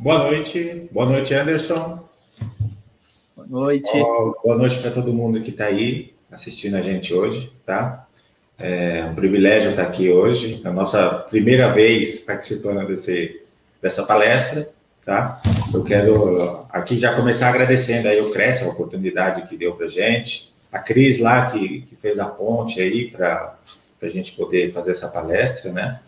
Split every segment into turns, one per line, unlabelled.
Boa noite, boa noite, Anderson.
Boa noite.
boa noite para todo mundo que está aí assistindo a gente hoje, tá? É um privilégio estar aqui hoje, a nossa primeira vez participando desse, dessa palestra, tá? Eu quero aqui já começar agradecendo aí o Cresce, a oportunidade que deu para gente, a Cris lá que, que fez a ponte aí para a gente poder fazer essa palestra, né?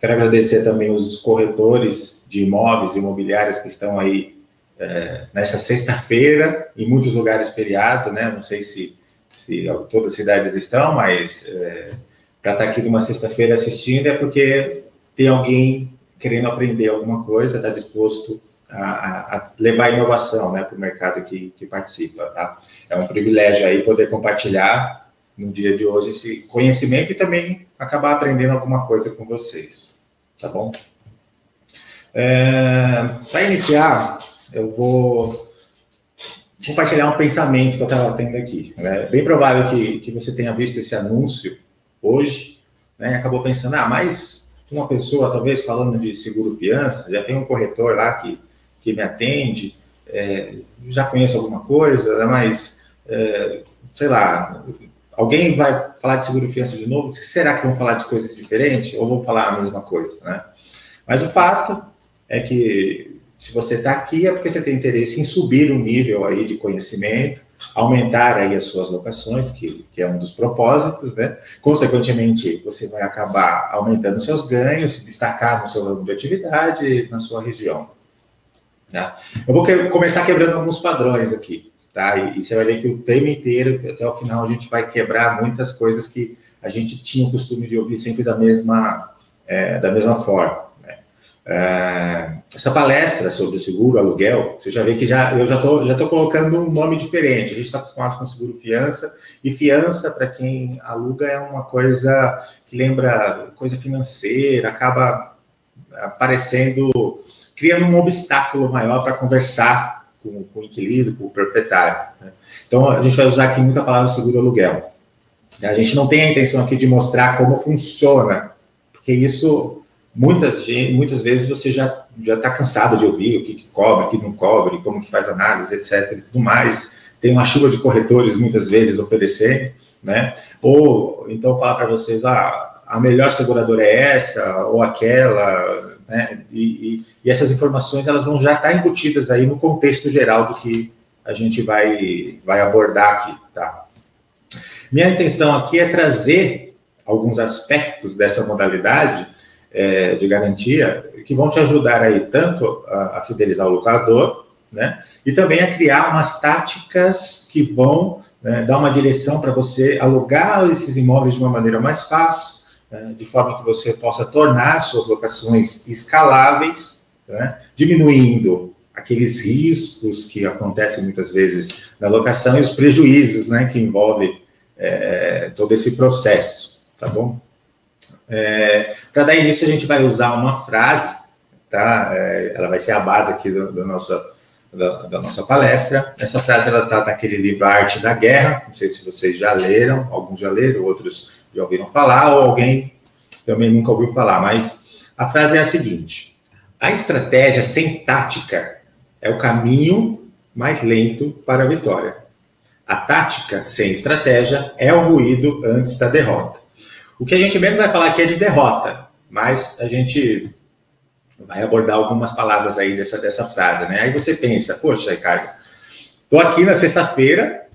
Quero agradecer também os corretores de imóveis imobiliárias que estão aí é, nessa sexta-feira, em muitos lugares feriado, né? Não sei se, se todas as cidades estão, mas é, para estar tá aqui numa sexta-feira assistindo é porque tem alguém querendo aprender alguma coisa, está disposto a, a, levar inovação né, para o mercado que, que participa. Tá? É um privilégio aí poder compartilhar no dia de hoje esse conhecimento e também acabar aprendendo alguma coisa com vocês, tá bom? É, Para iniciar, eu vou compartilhar um pensamento que eu estava tendo aqui. É bem provável que, que você tenha visto esse anúncio hoje, né? Acabou pensando, ah, mas uma pessoa, talvez falando de seguro-fiança, já tem um corretor lá que, que me atende, é, já conheço alguma coisa, né? mas, é, sei lá, Alguém vai falar de seguro fiança de novo? Será que vão falar de coisa diferente ou vão falar a mesma coisa, né? Mas o fato é que se você está aqui é porque você tem interesse em subir o nível aí de conhecimento, aumentar aí as suas locações, que, que é um dos propósitos, né? Consequentemente, você vai acabar aumentando seus ganhos, se destacar no seu ramo de atividade, na sua região. Tá? Eu vou que, começar quebrando alguns padrões aqui tá? E, e, você vai ver que o tema inteiro, até o final, a gente vai quebrar muitas coisas que a gente tinha o costume de ouvir sempre da mesma, é, da mesma forma. É, essa palestra sobre o seguro aluguel, você já vê que já, eu já estou já tô colocando um nome diferente. A gente está acostumado com seguro fiança, e fiança, para quem aluga, é uma coisa que lembra coisa financeira, acaba aparecendo, criando um obstáculo maior para conversar com, com o inquilino, com o proprietário. Né? Então, a gente vai usar aqui muita palavra seguro aluguel. A gente não tem a intenção aqui de mostrar como funciona, porque isso, muitas, muitas vezes, você já já está cansado de ouvir o que, que cobre, o que não cobre, como que faz análise, etc. e tudo mais. Tem uma chuva de corretores, muitas vezes, oferecendo, né? Ou, então, falar para vocês, ah, a melhor seguradora é essa, ou aquela, né? E, e, e, essas informações elas vão já estar embutidas aí no contexto geral do que a gente vai, vai abordar aqui, tá? Minha intenção aqui é trazer alguns aspectos dessa modalidade é, de garantia que vão te ajudar aí tanto a, a fidelizar o locador, né? E também a criar umas táticas que vão né, dar uma direção para você alugar esses imóveis de uma maneira mais fácil, né, de forma que você possa tornar suas locações escaláveis, né, diminuindo aqueles riscos que acontecem muitas vezes na locação e os prejuízos né, que envolve é, todo esse processo, tá bom? É, Para dar início, a gente vai usar uma frase, tá? É, ela vai ser a base aqui do, do nossa, da, da, nossa palestra. Essa frase ela está naquele livro Arte da Guerra, não sei se vocês já leram, alguns já leram, outros já ouviram falar, ou alguém também nunca ouviu falar, mas a frase é a seguinte: a estratégia sem tática é o caminho mais lento para a vitória. A tática sem estratégia é o ruído antes da derrota. O que a gente mesmo vai falar aqui é de derrota, mas a gente vai abordar algumas palavras aí dessa, dessa frase, né? Aí você pensa, poxa, Ricardo, tô aqui na sexta-feira,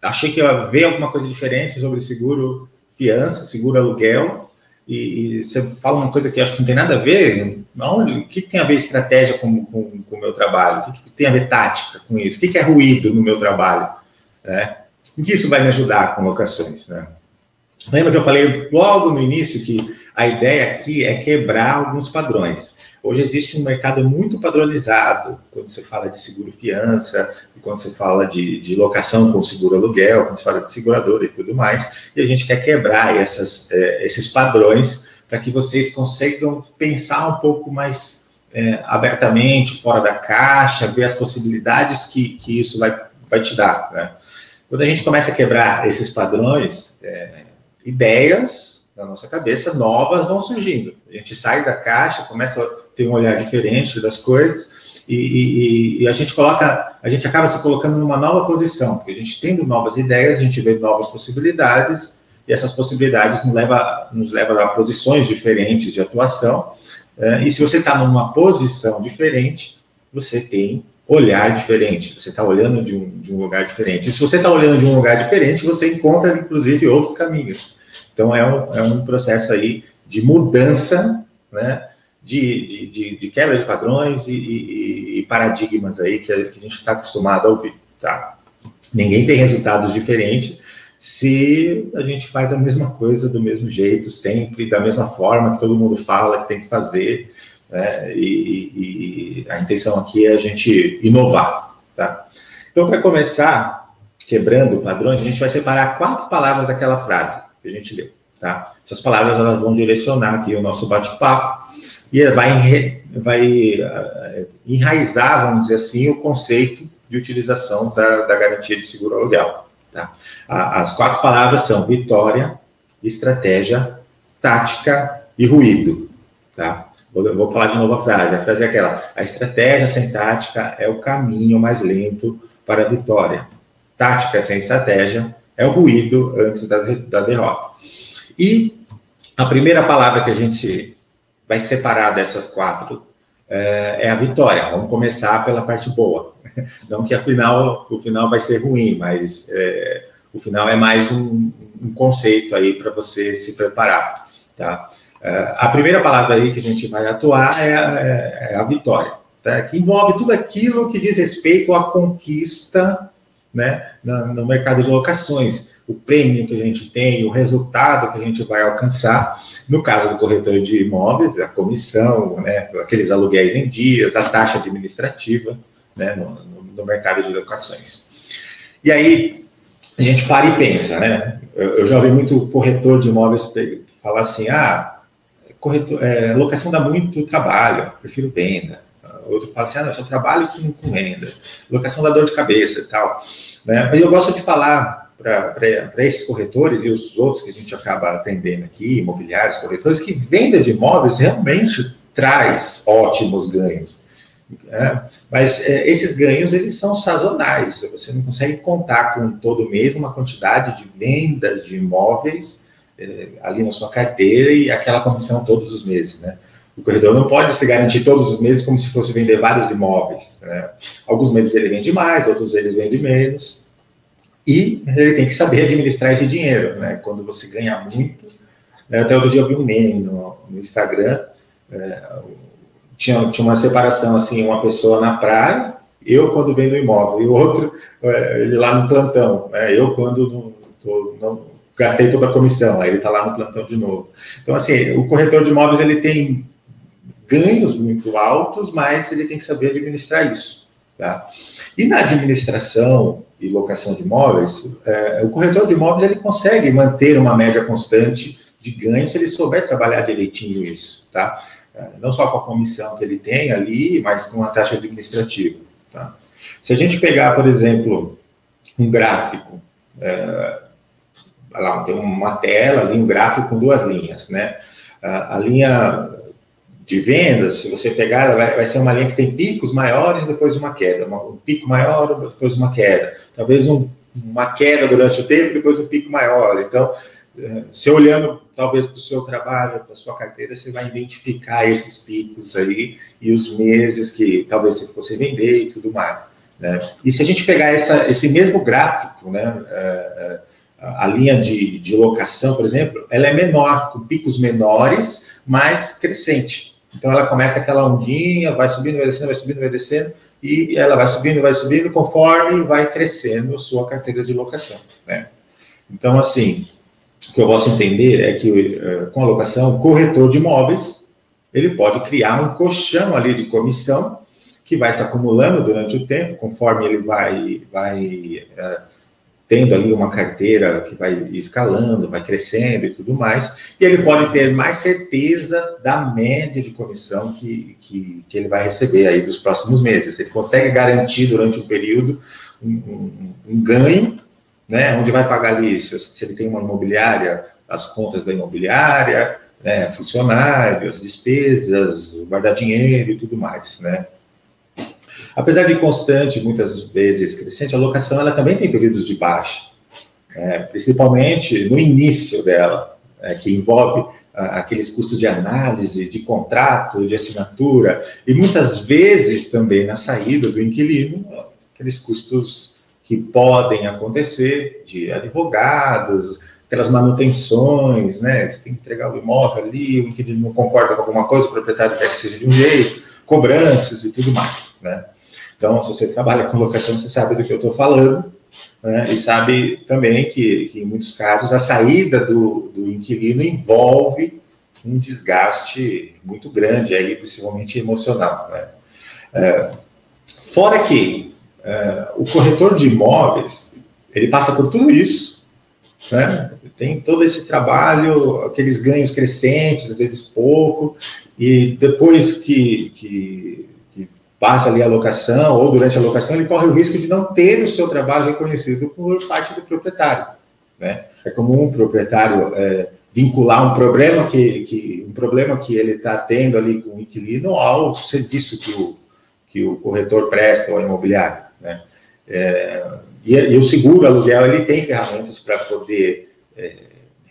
achei que ia ver alguma coisa diferente sobre seguro fiança, seguro aluguel, e, e, você fala uma coisa que acho que não tem nada a ver, onde, o que, tem a ver estratégia com, com, com o meu trabalho? O que, tem a ver tática com isso? O que, que é ruído no meu trabalho? Né? Em que isso vai me ajudar com locações? Né? Lembra que eu falei logo no início que a ideia aqui é quebrar alguns padrões. Hoje existe um mercado muito padronizado, quando você fala de seguro-fiança, quando você fala de, de locação com seguro-aluguel, quando você fala de seguradora e tudo mais, e a gente quer quebrar essas, é, esses padrões para que vocês consigam pensar um pouco mais é, abertamente, fora da caixa, ver as possibilidades que, que isso vai, vai te dar. Né? Quando a gente começa a quebrar esses padrões, é, ideias na nossa cabeça novas vão surgindo. A gente sai da caixa, começa a ter um olhar diferente das coisas e, e, e, a gente coloca, a gente acaba se colocando numa nova posição, porque a gente tendo novas ideias, a gente vê novas possibilidades e essas possibilidades nos leva, nos leva a posições diferentes de atuação. É, e se você está numa posição diferente, você tem olhar diferente, você está olhando de um, de um lugar diferente. E se você está olhando de um lugar diferente, você encontra, inclusive, outros caminhos. Então, é um, é um processo aí de mudança, né, de, de, de, de quebra de padrões e, e, e paradigmas aí que a, que a gente está acostumado a ouvir, tá? Ninguém tem resultados diferentes se a gente faz a mesma coisa do mesmo jeito, sempre, da mesma forma que todo mundo fala que tem que fazer, né? E, e, a intenção aqui é a gente inovar, tá? Então, para começar, quebrando padrões, a gente vai separar quatro palavras daquela frase que a gente leu, tá? Essas palavras elas vão direcionar aqui o nosso bate-papo e vai, vai uh, enraizar, vamos dizer assim, o conceito de utilização da, da garantia de seguro aluguel. Tá? As quatro palavras são vitória, estratégia, tática e ruído. Tá? Vou, vou, falar de novo a frase. A frase é aquela: a estratégia sem tática é o caminho mais lento para a vitória. Tática sem estratégia é o ruído antes da, da derrota. E a primeira palavra que a gente vai separar dessas quatro é, é a vitória. Vamos começar pela parte boa. Não que afinal o final vai ser ruim, mas é, o final é mais um, um conceito aí para você se preparar, tá? É, a primeira palavra aí que a gente vai atuar é a, é, é a vitória, tá? que envolve tudo aquilo que diz respeito à conquista né, no mercado de locações, o prêmio que a gente tem, o resultado que a gente vai alcançar. No caso do corretor de imóveis, a comissão, né, aqueles aluguéis em dias, a taxa administrativa né, no, no mercado de locações. E aí, a gente para e pensa, né? Eu, eu já ouvi muito corretor de imóveis falar assim, ah, corretor, é, locação dá muito trabalho, prefiro venda. Outro fala assim, ah, não, eu só trabalho com, renda. Locação dá dor de cabeça e tal. Né? Mas eu gosto de falar para esses corretores e os outros que a gente acaba atendendo aqui, imobiliários, corretores, que venda de imóveis realmente traz ótimos ganhos. É, mas é, esses ganhos eles são sazonais, você não consegue contar com todo mês uma quantidade de vendas de imóveis é, ali na sua carteira e aquela comissão todos os meses, né? O corredor não pode se garantir todos os meses como se fosse vender vários imóveis. Né? Alguns meses ele vende mais, outros eles vendem menos. E ele tem que saber administrar esse dinheiro, né? Quando você ganha muito. Né? Até outro dia eu vi um meme no, no Instagram. É, tinha, tinha uma separação assim, uma pessoa na praia, eu quando vendo imóvel, e o outro, é, ele lá no plantão, né? eu quando tô, não gastei toda a comissão, aí ele está lá no plantão de novo. Então, assim, o corretor de imóveis ele tem ganhos muito altos, mas ele tem que saber administrar isso. Tá? E na administração e locação de imóveis, é, o corretor de imóveis ele consegue manter uma média constante de ganhos se ele souber trabalhar direitinho isso, tá? É, não só com a comissão que ele tem ali, mas com a taxa administrativa. Tá? Se a gente pegar, por exemplo, um gráfico, é, lá, tem uma tela ali, um gráfico com duas linhas, né? A, a linha de vendas, se você pegar, ela vai, vai, ser uma linha que tem picos maiores depois uma queda, uma, um pico maior depois uma queda, talvez um, uma queda durante o tempo depois um pico maior. Então, é, se olhando talvez para o seu trabalho, para a sua carteira, você vai identificar esses picos aí e os meses que talvez você fosse vender e tudo mais. Né? E se a gente pegar essa, esse mesmo gráfico, né, é, a linha de, de locação, por exemplo, ela é menor, com picos menores, mas crescente. Então ela começa aquela ondinha, vai subindo, vai descendo, vai subindo, vai descendo, e ela vai subindo, vai subindo, conforme vai crescendo a sua carteira de locação. Né? Então, assim, o que eu posso entender é que eh, com a locação, o corretor de imóveis, ele pode criar um colchão ali de comissão que vai se acumulando durante o tempo, conforme ele vai, vai é, tendo ali uma carteira que vai escalando, vai crescendo e tudo mais, e ele pode ter mais certeza da média de comissão que, que, que ele vai receber aí dos próximos meses. Ele consegue garantir durante o período um, um, um ganho, né, onde vai pagar ali, se, se ele tem uma imobiliária, as contas da imobiliária, né, funcionários, despesas, guardar dinheiro e tudo mais, né. Apesar de constante, muitas vezes crescente, a locação ela também tem períodos de baixa, né, principalmente no início dela, é, que envolve ah, aqueles custos de análise, de contrato, de assinatura, e muitas vezes também na saída do inquilino, aqueles custos que podem acontecer de advogados, aquelas manutenções, né? Você tem que entregar o imóvel ali, o inquilino não concorda com alguma coisa, o proprietário quer que seja de um jeito, cobranças e tudo mais, né? Então, se você trabalha com locação, você sabe do que eu estou falando, né? E sabe também que, que, em muitos casos, a saída do, do inquilino envolve um desgaste muito grande, aí, principalmente emocional, né? É, fora que é, o corretor de imóveis, ele passa por tudo isso, né? Tem todo esse trabalho, aqueles ganhos crescentes, às vezes pouco, e depois que, que, passa ali a locação, ou durante a locação, ele corre o risco de não ter o seu trabalho reconhecido por parte do proprietário. Né? É comum um proprietário é, vincular um problema que, que um problema que ele está tendo ali com o inquilino ao serviço que o, que o corretor presta ao imobiliário. Né? É, e, e, o seguro aluguel ele tem ferramentas para poder é,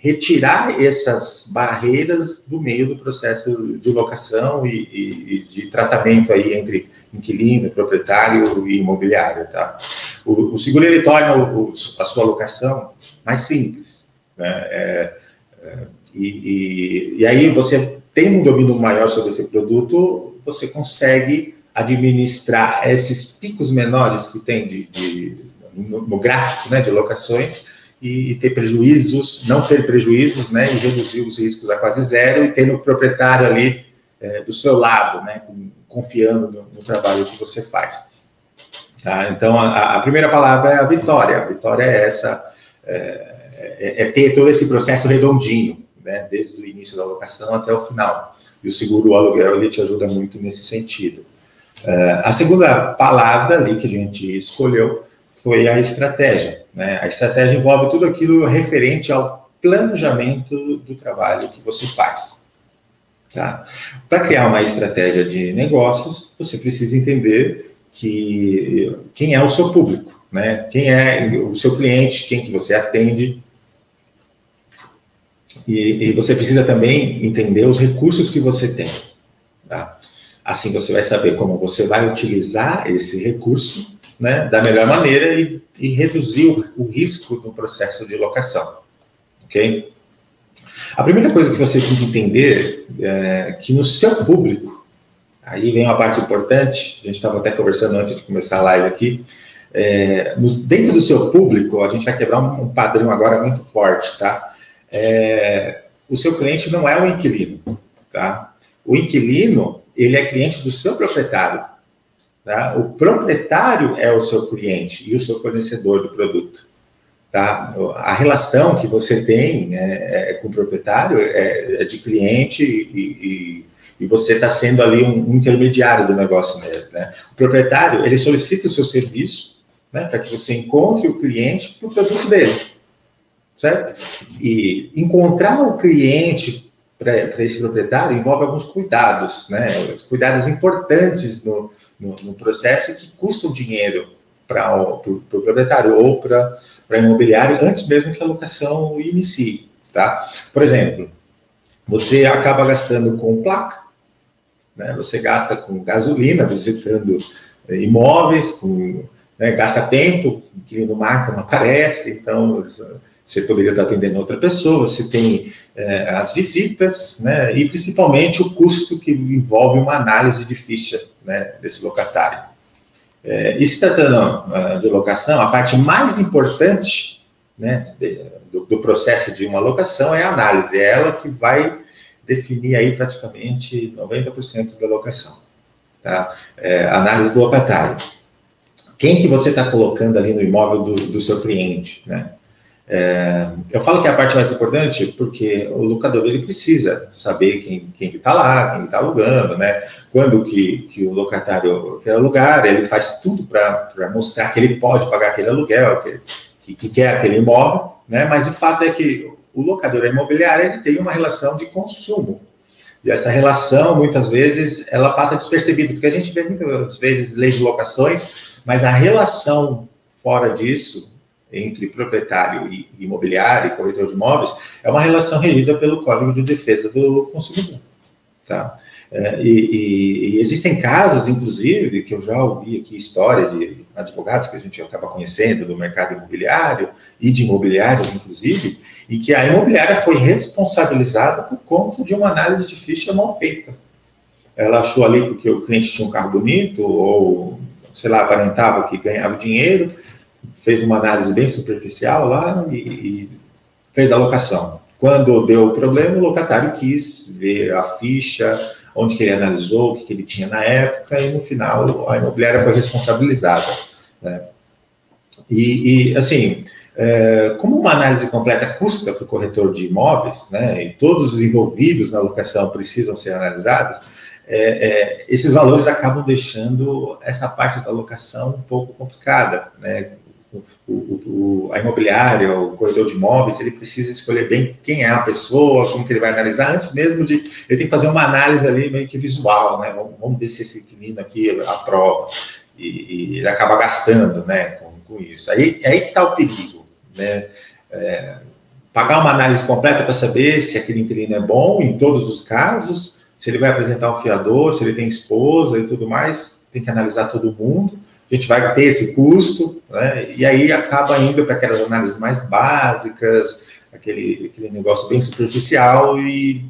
retirar essas barreiras do meio do processo de locação e, e, e, de tratamento aí entre inquilino, proprietário e imobiliário, tá? O, o seguro ele torna o, a sua locação mais simples, né? É, é, e, e, aí você tem um domínio maior sobre esse produto, você consegue administrar esses picos menores que tem de, de no, no, gráfico, né, de locações e, e, ter prejuízos, não ter prejuízos, né, e reduzir os riscos a quase zero e ter no proprietário ali é, do seu lado, né, confiando no, no, trabalho que você faz. Tá? Então, a, a, primeira palavra é a vitória. A vitória é essa, é, é, é ter todo esse processo redondinho, né, desde o início da locação até o final. E o seguro o aluguel ele te ajuda muito nesse sentido. Uh, a segunda palavra ali que a gente escolheu foi a estratégia. Né? A estratégia envolve tudo aquilo referente ao planejamento do trabalho que você faz. Tá? Para criar uma estratégia de negócios, você precisa entender que quem é o seu público, né? Quem é o seu cliente, quem que você atende. E, e você precisa também entender os recursos que você tem. Tá? Assim você vai saber como você vai utilizar esse recurso né, da melhor maneira e, e reduzir o, o, risco no processo de locação. Ok? A primeira coisa que você tem que entender é que no seu público, aí vem uma parte importante, a gente estava até conversando antes de começar a live aqui, é, no, dentro do seu público, a gente vai quebrar um, um padrão agora muito forte, tá? É, o seu cliente não é o inquilino, tá? O inquilino, ele é cliente do seu proprietário. Tá? O proprietário é o seu cliente e o seu fornecedor do produto. Tá? A relação que você tem é, é com o proprietário é, é de cliente e, e, e você está sendo ali um, um, intermediário do negócio mesmo. Né? O proprietário ele solicita o seu serviço né, para que você encontre o cliente para o produto dele, certo? E encontrar o cliente para esse proprietário envolve alguns cuidados, né? Os cuidados importantes no, no, no processo que custam dinheiro para o pro, pro proprietário ou para o imobiliário antes mesmo que a locação inicie, tá? Por exemplo, você acaba gastando com placa, né? Você gasta com gasolina, visitando eh, imóveis, com, né, gasta tempo, que no marca não aparece, então você poderia estar atendendo outra pessoa, você tem é, as visitas, né, e principalmente o custo que envolve uma análise de ficha né, desse locatário. É, e se tratando uh, de locação, a parte mais importante né, do, do, processo de uma locação é a análise, é ela que vai definir aí praticamente 90% da locação. Tá? É, análise do locatário. Quem que você está colocando ali no imóvel do, do seu cliente, né? É, eu falo que é a parte mais importante porque o locador ele precisa saber quem quem está lá, quem está alugando, né? Quando que, que o locatário quer alugar, ele faz tudo para mostrar que ele pode pagar aquele aluguel, que, que, que, quer aquele imóvel, né? Mas o fato é que o locador imobiliário ele tem uma relação de consumo. E essa relação, muitas vezes, ela passa despercebida, porque a gente vê muitas vezes leis de locações, mas a relação fora disso, entre proprietário e imobiliário e corretor de imóveis é uma relação regida pelo Código de Defesa do Consumidor. Tá? É, e, e, existem casos, inclusive, que eu já ouvi aqui história de advogados que a gente acaba conhecendo do mercado imobiliário e de imobiliários, inclusive, e que a imobiliária foi responsabilizada por conta de uma análise de ficha mal feita. Ela achou ali porque o cliente tinha um carro bonito ou, sei lá, aparentava que ganhava dinheiro, fez uma análise bem superficial lá e, e fez a locação. Quando deu o problema, o locatário quis ver a ficha, onde que ele analisou, o que, que ele tinha na época, e no final a imobiliária foi responsabilizada. Né? E, e, assim, é, como uma análise completa custa para o corretor de imóveis, né, e todos os envolvidos na locação precisam ser analisados, é, é, esses valores acabam deixando essa parte da locação um pouco complicada, né? O, o, a imobiliária, o corredor de imóveis, ele precisa escolher bem quem é a pessoa, como que ele vai analisar, antes mesmo de. Ele tem que fazer uma análise ali meio que visual, né? Vamos, vamos ver se esse inquilino aqui aprova. E, e ele acaba gastando, né, com, com isso. Aí, aí que está o perigo, né? É, pagar uma análise completa para saber se aquele inquilino é bom em todos os casos, se ele vai apresentar um fiador, se ele tem esposa e tudo mais, tem que analisar todo mundo a gente vai ter esse custo, né? e aí acaba indo para aquelas análises mais básicas, aquele, aquele negócio bem superficial e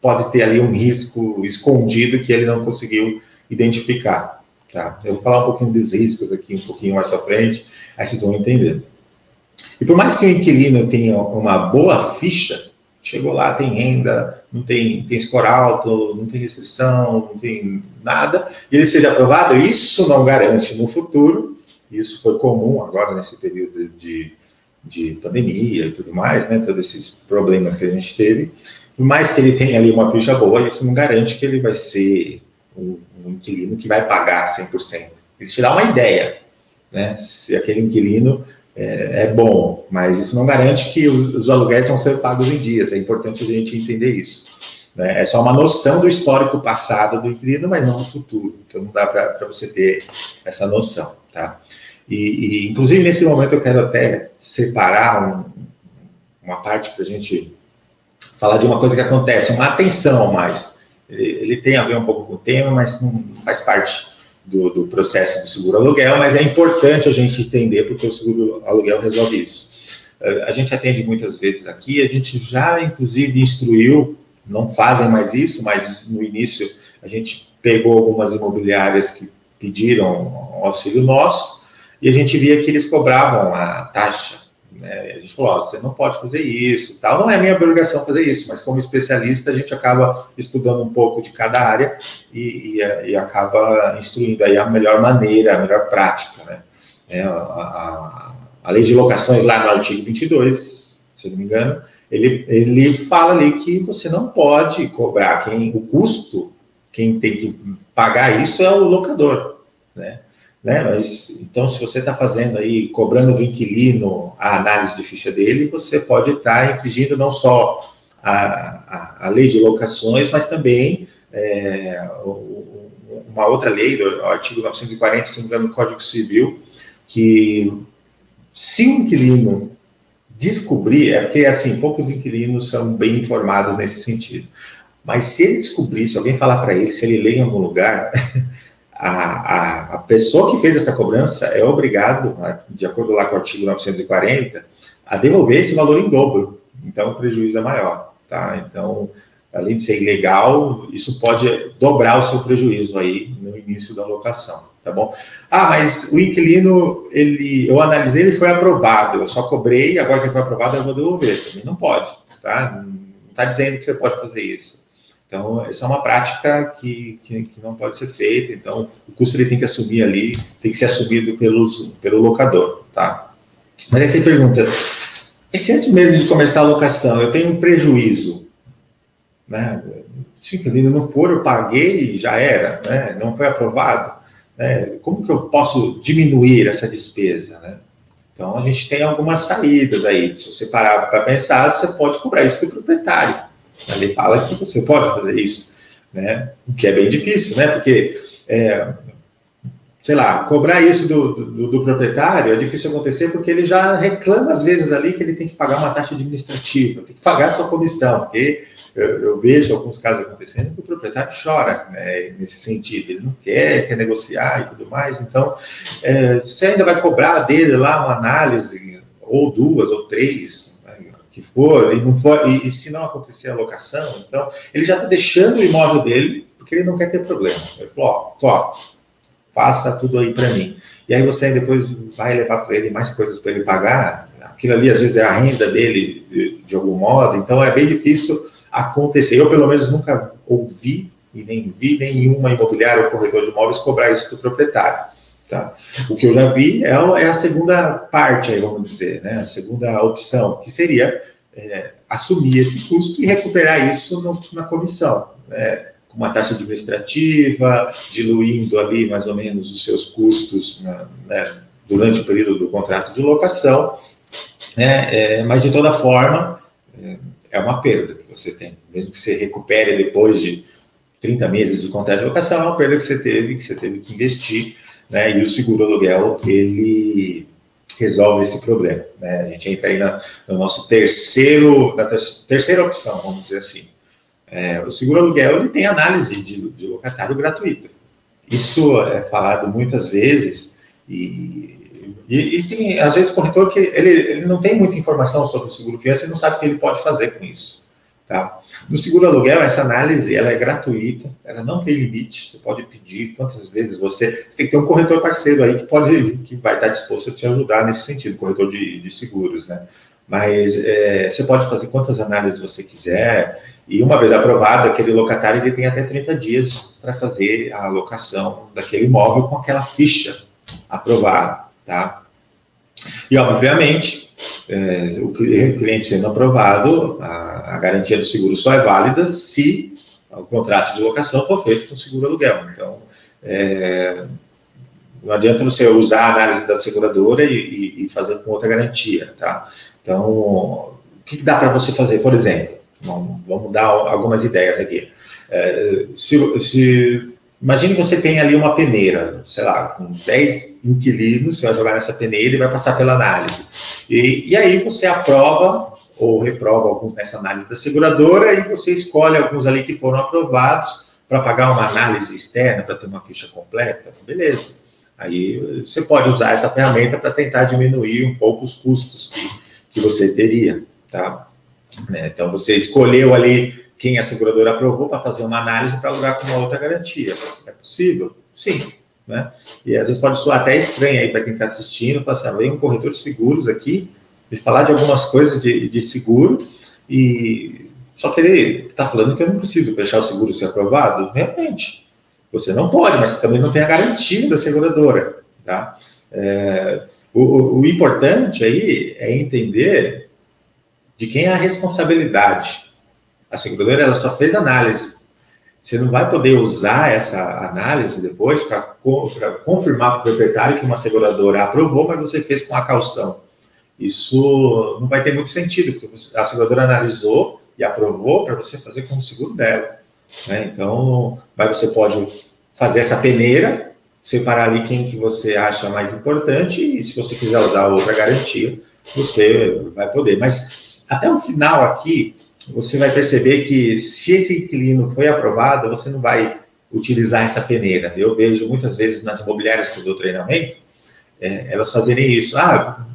pode ter ali um risco escondido que ele não conseguiu identificar. Tá? Eu vou falar um pouquinho dos riscos aqui, um pouquinho mais para frente, aí vocês vão entender. E por mais que o inquilino tenha uma boa ficha, chegou lá, tem renda, não tem, tem score alto, não tem restrição, não tem nada, e ele seja aprovado, isso não garante no futuro, isso foi comum agora nesse período de, de pandemia e tudo mais, né, todos esses problemas que a gente teve, mais que ele tenha ali uma ficha boa, isso não garante que ele vai ser um, um inquilino que vai pagar 100%. Ele te dá uma ideia, né, se aquele inquilino é, é, bom, mas isso não garante que os, os, aluguéis vão ser pagos em dias. É importante a gente entender isso. Né? É só uma noção do histórico passado do inquilino, mas não do futuro. Então não dá para você ter essa noção, tá? E, e, inclusive nesse momento eu quero até separar um, uma parte para a gente falar de uma coisa que acontece, uma atenção mais. Ele, ele tem a ver um pouco com o tema, mas não faz parte do, do, processo do seguro aluguel, mas é importante a gente entender porque o seguro aluguel resolve isso. Eh, a gente atende muitas vezes aqui, a gente já inclusive instruiu, não fazem mais isso, mas no início a gente pegou algumas imobiliárias que pediram auxílio nosso e a gente via que eles cobravam a taxa né? A gente falou, você não pode fazer isso, tal. Não é minha obrigação fazer isso, mas como especialista a gente acaba estudando um pouco de cada área e, e, e acaba instruindo aí a melhor maneira, a melhor prática, né? É, a, a, a, lei de locações lá no artigo 22, se não me engano, ele, ele fala ali que você não pode cobrar quem o custo, quem tem que pagar isso é o locador, né? Né? Mas, então, se você está fazendo aí, cobrando do inquilino a análise de ficha dele, você pode estar tá infringindo não só a, a, a, lei de locações, mas também é, uma outra lei, o artigo 940, se não me engano, do Código Civil, que se o inquilino descobrir, é porque, assim, poucos inquilinos são bem informados nesse sentido, mas se ele descobrir, se alguém falar para ele, se ele lê em algum lugar, a, a, a, pessoa que fez essa cobrança é obrigado, né, de acordo lá com o artigo 940, a devolver esse valor em dobro. Então, o prejuízo é maior, tá? Então, além de ser ilegal, isso pode dobrar o seu prejuízo aí no início da locação, tá bom? Ah, mas o inquilino, ele, eu analisei, ele foi aprovado, eu só cobrei, agora que foi aprovado eu vou devolver. Também não pode, tá? Não está dizendo que você pode fazer isso. Então, essa é uma prática que, que, que, não pode ser feita. Então, o custo ele tem que assumir ali, tem que ser assumido pelo locador, tá? Mas aí você pergunta, e se antes mesmo de começar a locação eu tenho um prejuízo, né? Se o inquilino não for, eu paguei já era, né? Não foi aprovado. Né? Como que eu posso diminuir essa despesa, né? Então, a gente tem algumas saídas aí. Se você parar para pensar, você pode cobrar isso do proprietário. Ele fala que você pode fazer isso, né? O que é bem difícil, né? Porque, é, sei lá, cobrar isso do, do, do, proprietário é difícil acontecer porque ele já reclama às vezes ali que ele tem que pagar uma taxa administrativa, tem que pagar a sua comissão, porque eu, eu vejo alguns casos acontecendo que o proprietário chora né, nesse sentido, ele não quer, quer negociar e tudo mais. Então, é, você ainda vai cobrar dele lá uma análise, ou duas, ou três, que for, e, não for e, e, se não acontecer a locação, então ele já está deixando o imóvel dele porque ele não quer ter problema. Ele falou: ó, faça tudo aí para mim. E aí você depois vai levar para ele mais coisas para ele pagar. Aquilo ali às vezes é a renda dele de, de algum modo, então é bem difícil acontecer. Eu, pelo menos, nunca ouvi e nem vi nenhuma imobiliária ou corretor de imóveis cobrar isso do proprietário. Tá? O que eu já vi é, é a segunda parte, aí, vamos dizer, né? a segunda opção, que seria é, assumir esse custo e recuperar isso no, na comissão, né? com uma taxa administrativa, diluindo ali mais ou menos os seus custos né, durante o período do contrato de locação, né? É, mas de toda forma é, é uma perda que você tem, mesmo que você recupere depois de 30 meses de contrato de locação, é uma perda que você teve, que você teve que investir né? E o seguro aluguel ele resolve esse problema. Né? A gente entra aí na, no nosso terceiro, na terceira opção, vamos dizer assim. É, o seguro aluguel ele tem análise de, de locatário gratuita. Isso é falado muitas vezes e e, e, tem, às vezes, corretor que ele, ele não tem muita informação sobre o seguro fiança e não sabe o que ele pode fazer com isso. Tá? No seguro aluguel, essa análise ela é gratuita, ela não tem limite, você pode pedir quantas vezes você. Você tem que ter um corretor parceiro aí que pode que vai estar disposto a te ajudar nesse sentido, corretor de, de seguros, né? Mas é, você pode fazer quantas análises você quiser, e uma vez aprovado, aquele locatário ele tem até 30 dias para fazer a alocação daquele imóvel com aquela ficha aprovada, tá? E, obviamente, é, o cliente sendo aprovado, a, a, garantia do seguro só é válida se o contrato de locação for feito com seguro aluguel. Então, é, não adianta você usar a análise da seguradora e, e, e fazer com outra garantia, tá? Então, o que dá para você fazer, por exemplo? Vamos, vamos dar algumas ideias aqui. É, se, se Imagine que você tem ali uma peneira, sei lá, com 10 inquilinos, você vai jogar nessa peneira e vai passar pela análise. E, e aí você aprova ou reprova alguns nessa análise da seguradora e você escolhe alguns ali que foram aprovados para pagar uma análise externa, para ter uma ficha completa, beleza. Aí você pode usar essa ferramenta para tentar diminuir um pouco os custos que, que você teria, tá? Né? Então você escolheu ali quem a seguradora aprovou para fazer uma análise para alugar com uma outra garantia. É possível? Sim. Né? E às vezes pode soar até estranho aí para quem está assistindo, falar assim, ah, um corretor de seguros aqui, e falar de algumas coisas de, de seguro, e só que ele está falando que eu não preciso deixar o seguro ser aprovado. Realmente, você não pode, mas também não tem a garantia da seguradora. Tá? É, o, o importante aí é entender de quem é a responsabilidade a seguradora ela só fez análise. Você não vai poder usar essa análise depois para confirmar para o proprietário que uma seguradora aprovou, mas você fez com a calção. Isso não vai ter muito sentido, porque a seguradora analisou e aprovou para você fazer com o seguro dela. Né? Então, vai, você pode fazer essa peneira, separar ali quem que você acha mais importante, e se você quiser usar outra garantia, você vai poder. Mas até o final aqui, você vai perceber que se esse inquilino foi aprovado, você não vai utilizar essa peneira. Eu vejo muitas vezes nas imobiliárias que eu dou treinamento, é, elas fazerem isso. Ah,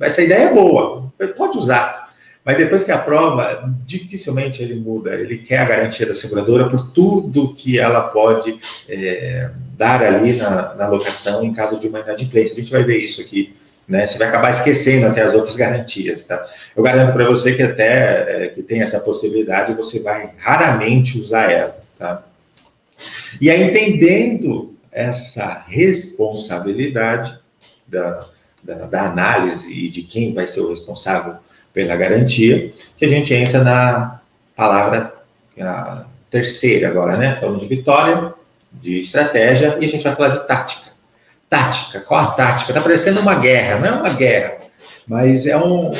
essa ideia é boa, pode usar. Mas depois que aprova, dificilmente ele muda. Ele quer a garantia da seguradora por tudo que ela pode é, dar ali na, na locação em caso de uma inadimplência. A gente vai ver isso aqui né? Você vai acabar esquecendo até as outras garantias, tá? Eu garanto para você que até é, que tem essa possibilidade, você vai raramente usar ela, tá? E aí, entendendo essa responsabilidade da, da, da análise e de quem vai ser o responsável pela garantia, que a gente entra na palavra terceira agora, né? Falando de vitória, de estratégia, e a gente vai falar de tática. Tática, qual a tática? Está parecendo uma guerra, não é uma guerra, mas é um.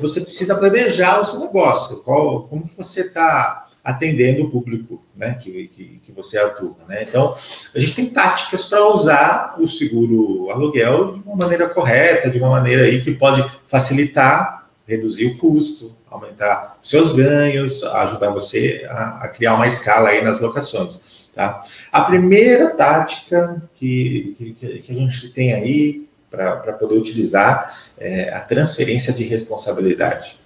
Você precisa planejar o seu negócio, qual, como você está atendendo o público né, que, que, que, você atua. Né? Então, a gente tem táticas para usar o seguro aluguel de uma maneira correta, de uma maneira aí que pode facilitar, reduzir o custo, aumentar seus ganhos, ajudar você a, a criar uma escala aí nas locações. Tá? A primeira tática que, que, que a gente tem aí para poder utilizar é a transferência de responsabilidade.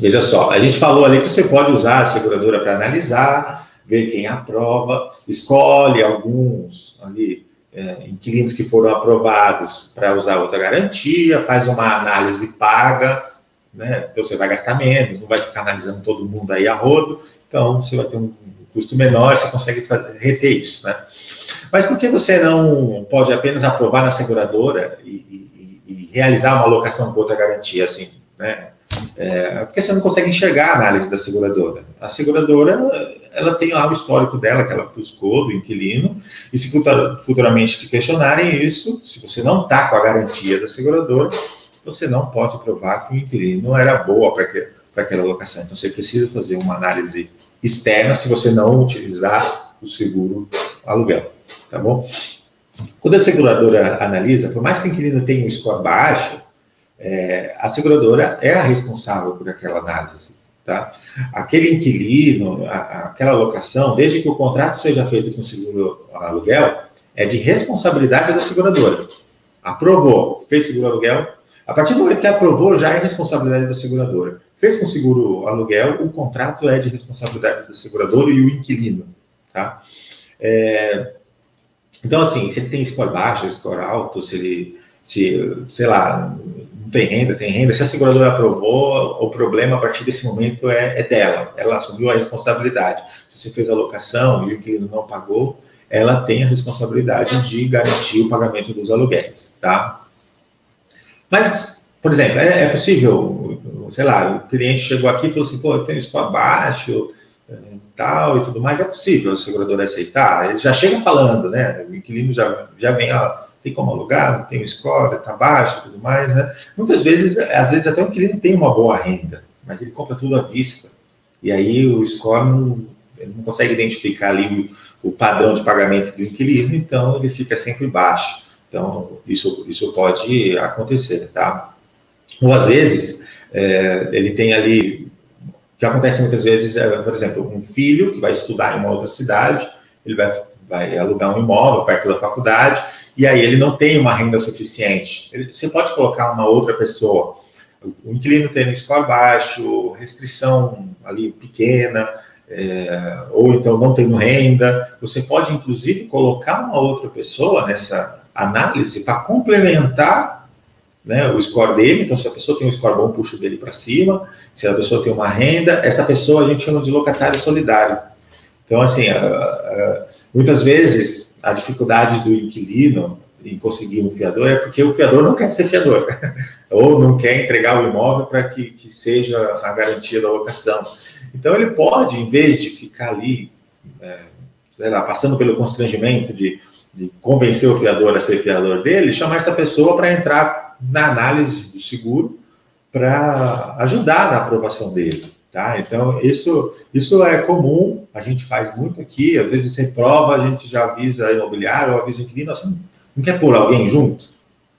Veja só, a gente falou ali que você pode usar a seguradora para analisar, ver quem aprova, escolhe alguns ali é, inquilinos que foram aprovados para usar outra garantia, faz uma análise paga, né? Então você vai gastar menos, não vai ficar analisando todo mundo aí a rodo, então você vai ter um custo menor, você consegue reter isso, né? Mas por que você não pode apenas aprovar na seguradora e, e, e realizar uma alocação com outra garantia assim, né? É, porque você não consegue enxergar a análise da seguradora. A seguradora, ela tem lá o histórico dela, que ela buscou do inquilino, e se futuramente te questionarem isso, se você não está com a garantia da seguradora, você não pode provar que o inquilino era boa para aquela locação. Então, você precisa fazer uma análise externa se você não utilizar o seguro aluguel, tá bom? Quando a seguradora analisa, por mais que o inquilino tenha um score baixo, é, a seguradora é a responsável por aquela análise. Tá? Aquele inquilino, a, aquela locação, desde que o contrato seja feito com seguro aluguel, é de responsabilidade da seguradora. Aprovou, fez seguro aluguel. A partir do momento que aprovou, já é responsabilidade da seguradora. Fez com seguro aluguel, o contrato é de responsabilidade do segurador e o inquilino. Tá? É, então, assim, se ele tem score baixo, score alto, se ele, se, sei lá, tem renda, tem renda. Se a seguradora aprovou, o problema a partir desse momento é, é dela. Ela assumiu a responsabilidade. Se você fez a locação e o inquilino não pagou, ela tem a responsabilidade de garantir o pagamento dos aluguéis, tá? Mas, por exemplo, é, é possível, sei lá, o cliente chegou aqui e falou assim, pô, eu tenho isso abaixo, eh, tal e tudo mais, é possível a seguradora aceitar? Ele já chega falando, né? O inquilino já, já vem, ó, tem como alugar, não tem o score, está baixo e tudo mais, né? Muitas vezes, às vezes até o inquilino tem uma boa renda, mas ele compra tudo à vista. E aí o score não, não consegue identificar ali o, o padrão de pagamento do inquilino, então ele fica sempre baixo. Então, isso, isso pode acontecer, tá? Ou às vezes, é, ele tem ali, o que acontece muitas vezes é, por exemplo, um filho que vai estudar em uma outra cidade, ele vai, vai alugar um imóvel perto da faculdade, e aí ele não tem uma renda suficiente. Ele, você pode colocar uma outra pessoa, o inquilino tendo score baixo, restrição ali pequena, é, ou então não tendo renda, você pode inclusive colocar uma outra pessoa nessa análise para complementar né, o score dele. Então, se a pessoa tem um score bom, puxa dele para cima. Se a pessoa tem uma renda, essa pessoa a gente chama de locatário solidário. Então, assim, muitas vezes a dificuldade do inquilino em conseguir um fiador é porque o fiador não quer ser fiador, ou não quer entregar o imóvel para que, que seja a garantia da locação. Então, ele pode, em vez de ficar ali, é, lá, passando pelo constrangimento de, de convencer o fiador a ser fiador dele, chamar essa pessoa para entrar na análise do seguro para ajudar na aprovação dele. Tá? Então, isso, isso é comum, a gente faz muito aqui, às vezes você prova, a gente já avisa a imobiliária ou avisa o inquilino, assim, não quer pôr alguém junto?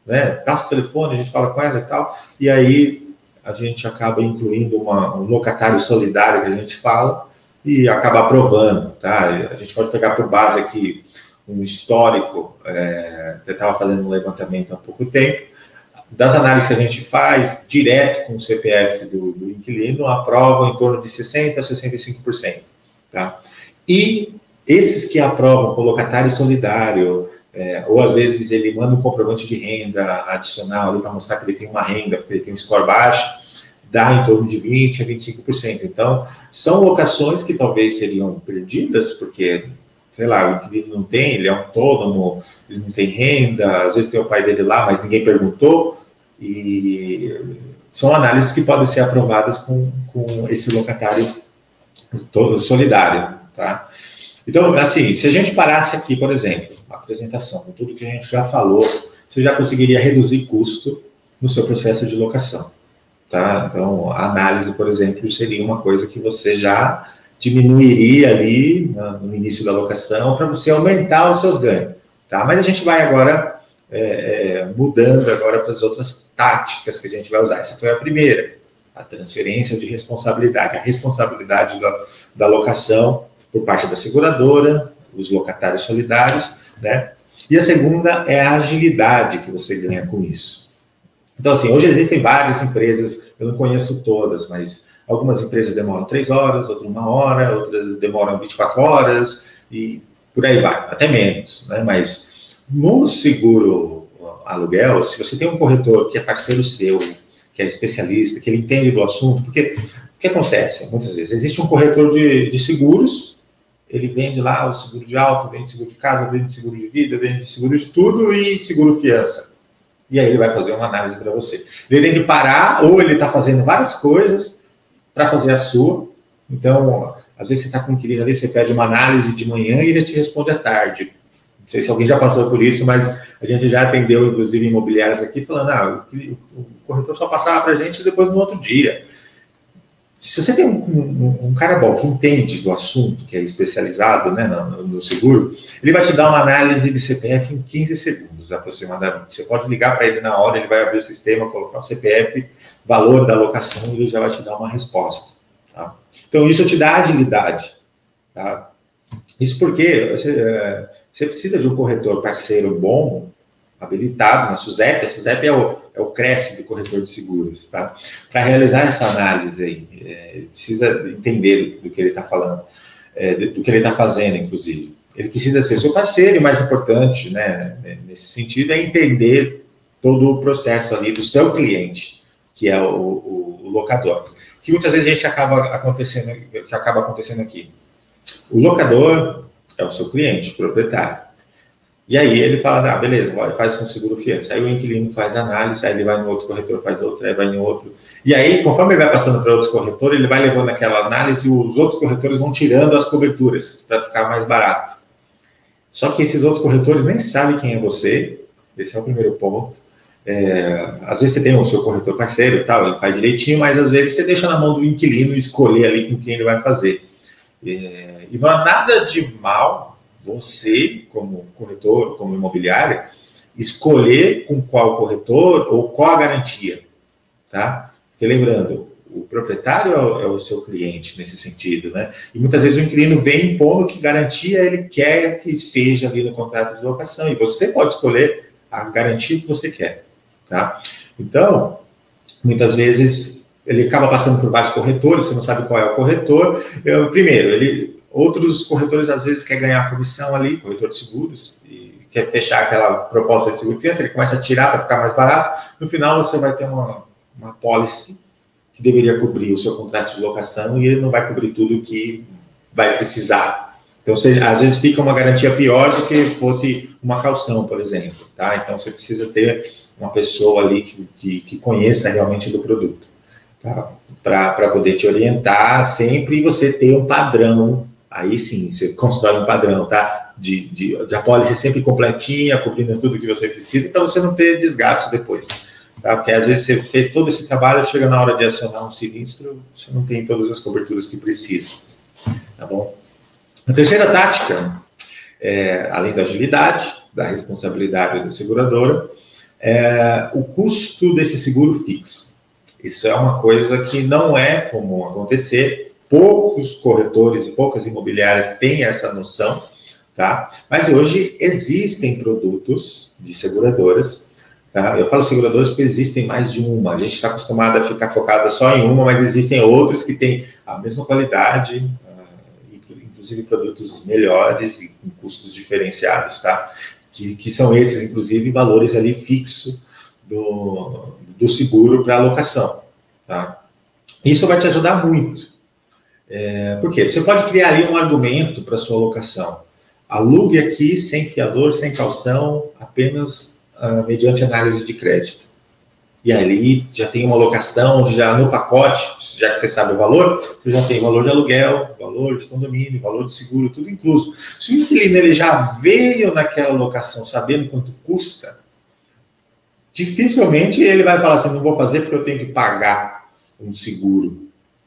Né? Passa o telefone, a gente fala com ela e tal, e aí a gente acaba incluindo uma, um locatário solidário que a gente fala e acaba aprovando, tá? A gente pode pegar por base aqui um histórico, é, eu estava fazendo um levantamento há pouco tempo, das análises que a gente faz, direto com o CPF do, do inquilino, aprovam em torno de 60% a 65%. Tá? E esses que aprovam com locatário solidário, é, ou às vezes ele manda um comprovante de renda adicional para mostrar que ele tem uma renda, porque ele tem um score baixo, dá em torno de 20% a 25%. Então, são locações que talvez seriam perdidas, porque, sei lá, o inquilino não tem, ele é autônomo, ele não tem renda, às vezes tem o pai dele lá, mas ninguém perguntou, e são análises que podem ser aprovadas com, com esse locatário solidário, tá? Então, assim, se a gente parasse aqui, por exemplo, a apresentação, tudo que a gente já falou, você já conseguiria reduzir custo no seu processo de locação. Tá? Então, a análise, por exemplo, seria uma coisa que você já diminuiria ali no início da locação para você aumentar os seus ganhos. Tá? Mas a gente vai agora é, é, mudando agora para as outras táticas que a gente vai usar. Essa foi a primeira, a transferência de responsabilidade, a responsabilidade da, da locação por parte da seguradora, os locatários solidários, né? E a segunda é a agilidade que você ganha com isso. Então, assim, hoje existem várias empresas, eu não conheço todas, mas algumas empresas demoram três horas, outras uma hora, outras demoram 24 horas, e por aí vai, até menos, né? Mas no seguro aluguel, se você tem um corretor que é parceiro seu, que é especialista, que ele entende do assunto, porque o que acontece muitas vezes? Existe um corretor de, de seguros, ele vende lá o seguro de auto, vende seguro de casa, vende seguro de vida, vende seguro de tudo e seguro fiança e aí ele vai fazer uma análise para você. Ele tem que parar, ou ele está fazendo várias coisas para fazer a sua. Então, às vezes você está com inquilino ali, você pede uma análise de manhã e ele te responde à tarde. Não sei se alguém já passou por isso, mas a gente já atendeu, inclusive, imobiliários aqui, falando, ah, o corretor só passava para a gente depois no outro dia se você tem um, um, um, cara bom que entende do assunto, que é especializado né, no, no, seguro, ele vai te dar uma análise de CPF em 15 segundos aproximadamente. Você pode ligar para ele na hora, ele vai abrir o sistema, colocar o CPF, valor da locação, e ele já vai te dar uma resposta. Tá? Então, isso te dá agilidade. Tá? Isso porque você, é, você precisa de um corretor parceiro bom habilitado na SUSEP, a SUSEP é o, é o Cresce do corretor de seguros, tá? Para realizar essa análise aí, é, precisa entender do, que ele está falando, é, do que ele está fazendo, inclusive. Ele precisa ser seu parceiro e, mais importante, né, nesse sentido, é entender todo o processo ali do seu cliente, que é o, o, o locador. Que muitas vezes a gente acaba acontecendo, que acaba acontecendo aqui. O locador é o seu cliente, o proprietário. E aí ele fala, ah, beleza, faz com seguro fiança. Aí o inquilino faz análise, aí ele vai no outro corretor, faz outro, aí vai no outro. E aí, conforme ele vai passando para outros corretores, ele vai levando aquela análise e os outros corretores vão tirando as coberturas para ficar mais barato. Só que esses outros corretores nem sabem quem é você, esse é o primeiro ponto. É, às vezes você tem o seu corretor parceiro e tal, ele faz direitinho, mas às vezes você deixa na mão do inquilino escolher ali com quem ele vai fazer. É, e não há nada de mal você, como corretor, como imobiliária, escolher com qual corretor ou qual a garantia, tá? Porque lembrando, o proprietário é o, é o, seu cliente nesse sentido, né? E muitas vezes o inquilino vem impondo que garantia ele quer que seja ali no contrato de locação e você pode escolher a garantia que você quer, tá? Então, muitas vezes ele acaba passando por vários corretores, você não sabe qual é o corretor. Eu, primeiro, ele Outros corretores, às vezes, quer ganhar comissão ali, corretor de seguros, e quer fechar aquela proposta de seguro fiança, ele começa a tirar para ficar mais barato. No final, você vai ter uma, uma policy que deveria cobrir o seu contrato de locação e ele não vai cobrir tudo que vai precisar. Então, às vezes fica uma garantia pior do que fosse uma calção, por exemplo. Tá? Então, você precisa ter uma pessoa ali que, que, que conheça realmente do produto. Tá? Para poder te orientar sempre e você ter um padrão aí sim, você constrói um padrão, tá? De, de, de apólice sempre completinha, cobrindo tudo que você precisa, para você não ter desgaste depois. Tá? Porque às vezes você fez todo esse trabalho, chega na hora de acionar um sinistro, você não tem todas as coberturas que precisa. Tá bom? A terceira tática, é, além da agilidade, da responsabilidade da seguradora, é o custo desse seguro fixo. Isso é uma coisa que não é comum acontecer, poucos corretores e poucas imobiliárias têm essa noção, tá? Mas hoje existem produtos de seguradoras, tá? Eu falo seguradoras porque existem mais de uma. A gente está acostumado a ficar focada só em uma, mas existem outras que têm a mesma qualidade, uh, inclusive produtos melhores e com custos diferenciados, tá? que, que são esses, inclusive, valores ali fixos do, do seguro para alocação. Tá? Isso vai te ajudar muito. É, por quê? Você pode criar ali um argumento para sua alocação. Alugue aqui sem fiador, sem calção, apenas uh, mediante análise de crédito. E ali já tem uma alocação, já no pacote, já que você sabe o valor, já tem valor de aluguel, valor de condomínio, valor de seguro, tudo incluso. Se o inquilino ele já veio naquela locação sabendo quanto custa, dificilmente ele vai falar assim, não vou fazer porque eu tenho que pagar um seguro.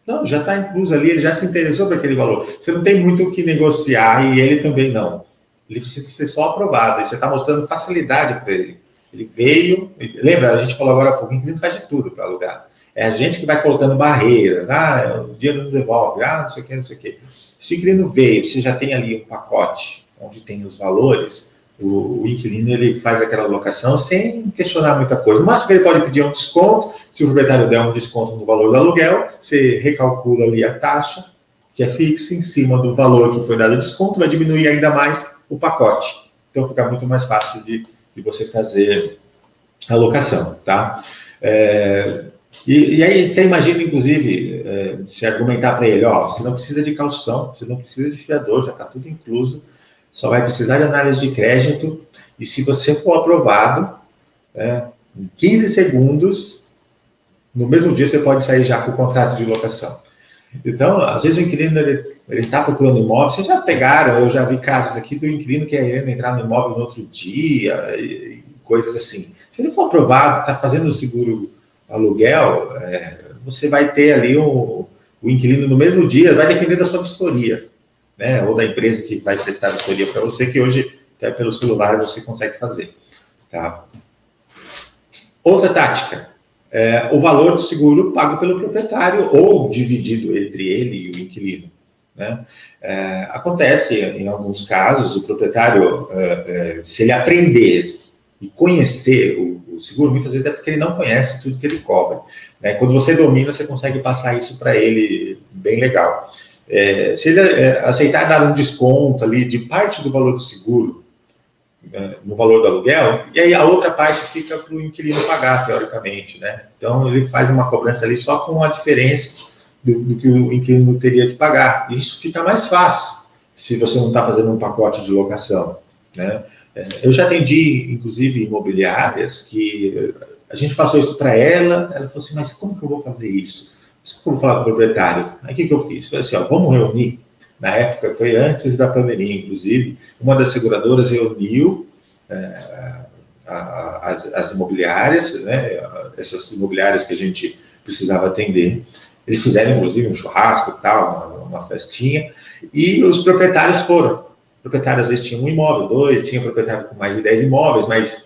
Não, já está incluso ali, ele já se interessou por aquele valor. Você não tem muito o que negociar e ele também não. Ele precisa ser só aprovado. E você está mostrando facilidade para ele. Ele veio, lembra, a gente falou agora há pouco, o inquilino faz de tudo para alugar. É a gente que vai colocando barreiras, ah, o dinheiro não devolve, ah, não sei o que, não sei o que. Se o inquilino veio, você já tem ali um pacote onde tem os valores, o, o inquilino ele faz aquela alocação sem questionar muita coisa. Que ele pode pedir é um desconto, se o proprietário der um desconto no valor do aluguel, você recalcula ali a taxa, que é fixa, em cima do valor que foi dado o desconto, vai diminuir ainda mais o pacote. Então fica muito mais fácil de, de você fazer a alocação, tá? É, e, e, aí você imagina, inclusive, é, se argumentar para ele, ó, você não precisa de calção, você não precisa de fiador, já está tudo incluso, só vai precisar de análise de crédito, e se você for aprovado, é, em 15 segundos, no mesmo dia você pode sair já com o contrato de locação. Então, às vezes o inquilino ele está procurando imóvel, vocês já pegaram, eu já vi casos aqui do inquilino que querendo entrar no imóvel no outro dia, e, coisas assim. Se ele for aprovado, está fazendo o seguro aluguel, é, você vai ter ali o, o inquilino no mesmo dia, vai depender da sua vistoria, né? Ou da empresa que vai prestar a vistoria para você, que hoje, até pelo celular, você consegue fazer. Tá? Outra tática é, o valor do seguro pago pelo proprietário ou dividido entre ele e o inquilino. Né? É, acontece, em alguns casos, o proprietário, é, é, se ele aprender e conhecer o, o, seguro, muitas vezes é porque ele não conhece tudo que ele cobra. Né? Quando você domina, você consegue passar isso para ele bem legal. É, se ele é, aceitar dar um desconto ali de parte do valor do seguro, né, no valor do aluguel, e aí a outra parte fica para o inquilino pagar, teoricamente, né? Então ele faz uma cobrança ali só com a diferença do, do que o inquilino teria que pagar. Isso fica mais fácil se você não está fazendo um pacote de locação, né? É, eu já atendi, inclusive, imobiliárias que a gente passou isso para ela, ela falou assim, mas como que eu vou fazer isso? Vou falar com o proprietário? Aí o que, que eu fiz? Falei assim, ó, vamos reunir na época, foi antes da pandemia, inclusive, uma das seguradoras reuniu é, as, as, imobiliárias, né, essas imobiliárias que a gente precisava atender. Eles fizeram, inclusive, um churrasco e tal, uma, uma festinha, e os proprietários foram. Proprietários, às vezes, tinham um imóvel, dois, tinha proprietário com mais de 10 imóveis, mas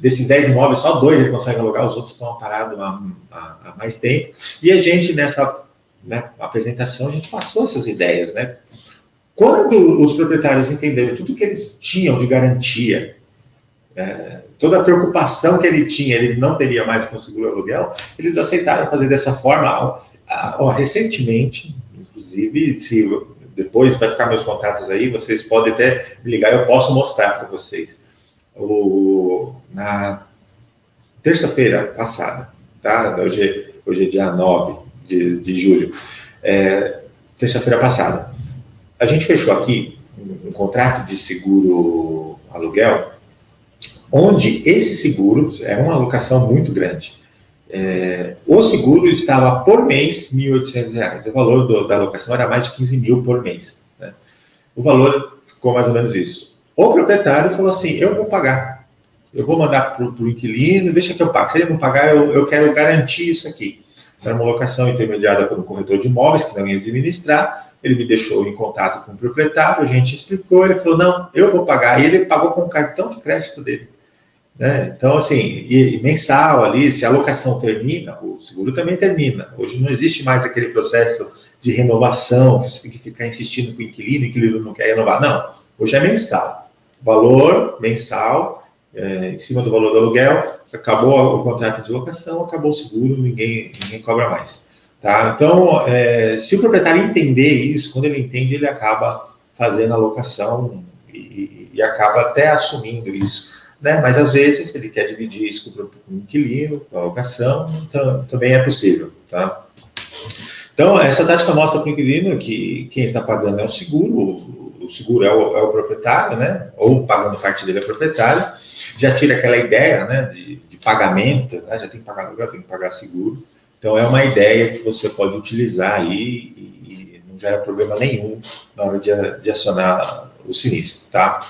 desses 10 imóveis, só dois ele consegue alugar, os outros estão parados há, há, há mais tempo. E a gente, nessa né, apresentação, a gente passou essas ideias, né? Quando os proprietários entenderam tudo que eles tinham de garantia, é, toda a preocupação que ele tinha, ele não teria mais com o seguro aluguel, eles aceitaram fazer dessa forma. Ó, recentemente, inclusive, se depois vai ficar meus contatos aí, vocês podem até me ligar, eu posso mostrar para vocês. O, na terça-feira passada, tá? Hoje, hoje é dia 9 de, de julho, é, terça-feira passada a gente fechou aqui um, um contrato de seguro aluguel, onde esse seguro é uma alocação muito grande. É, o seguro estava por mês R$ 1.800. O valor do, da alocação era mais de 15 mil por mês. Né? O valor ficou mais ou menos isso. O proprietário falou assim: eu vou pagar. Eu vou mandar para o inquilino, deixa que eu pago. Se ele não pagar, eu, eu quero garantir isso aqui. Era uma locação intermediada por um corretor de imóveis que não ia administrar ele me deixou em contato com o proprietário, a gente explicou, ele falou, não, eu vou pagar, e ele pagou com o cartão de crédito dele. Né? Então, assim, e, e mensal ali, se a locação termina, o seguro também termina. Hoje não existe mais aquele processo de renovação, que você tem que ficar insistindo com o inquilino, o inquilino não quer renovar. Não, hoje é mensal. Valor mensal, é, em cima do valor do aluguel, acabou o contrato de locação, acabou o seguro, ninguém, ninguém cobra mais. Tá? Então, é, se o proprietário entender isso, quando ele entende, ele acaba fazendo a locação e, e acaba até assumindo isso. Né? Mas às vezes ele quer dividir isso com o inquilino, com a locação, então, também é possível. Tá? Então, essa tática mostra para o inquilino que quem está pagando é o seguro, o seguro é o, é o proprietário, né? ou pagando parte dele é proprietário, já tira aquela ideia né, de, de pagamento, né? já tem que pagar aluguel, tem que pagar seguro. Então, é uma ideia que você pode utilizar aí e, e não gera problema nenhum na hora de, de acionar o sinistro, tá?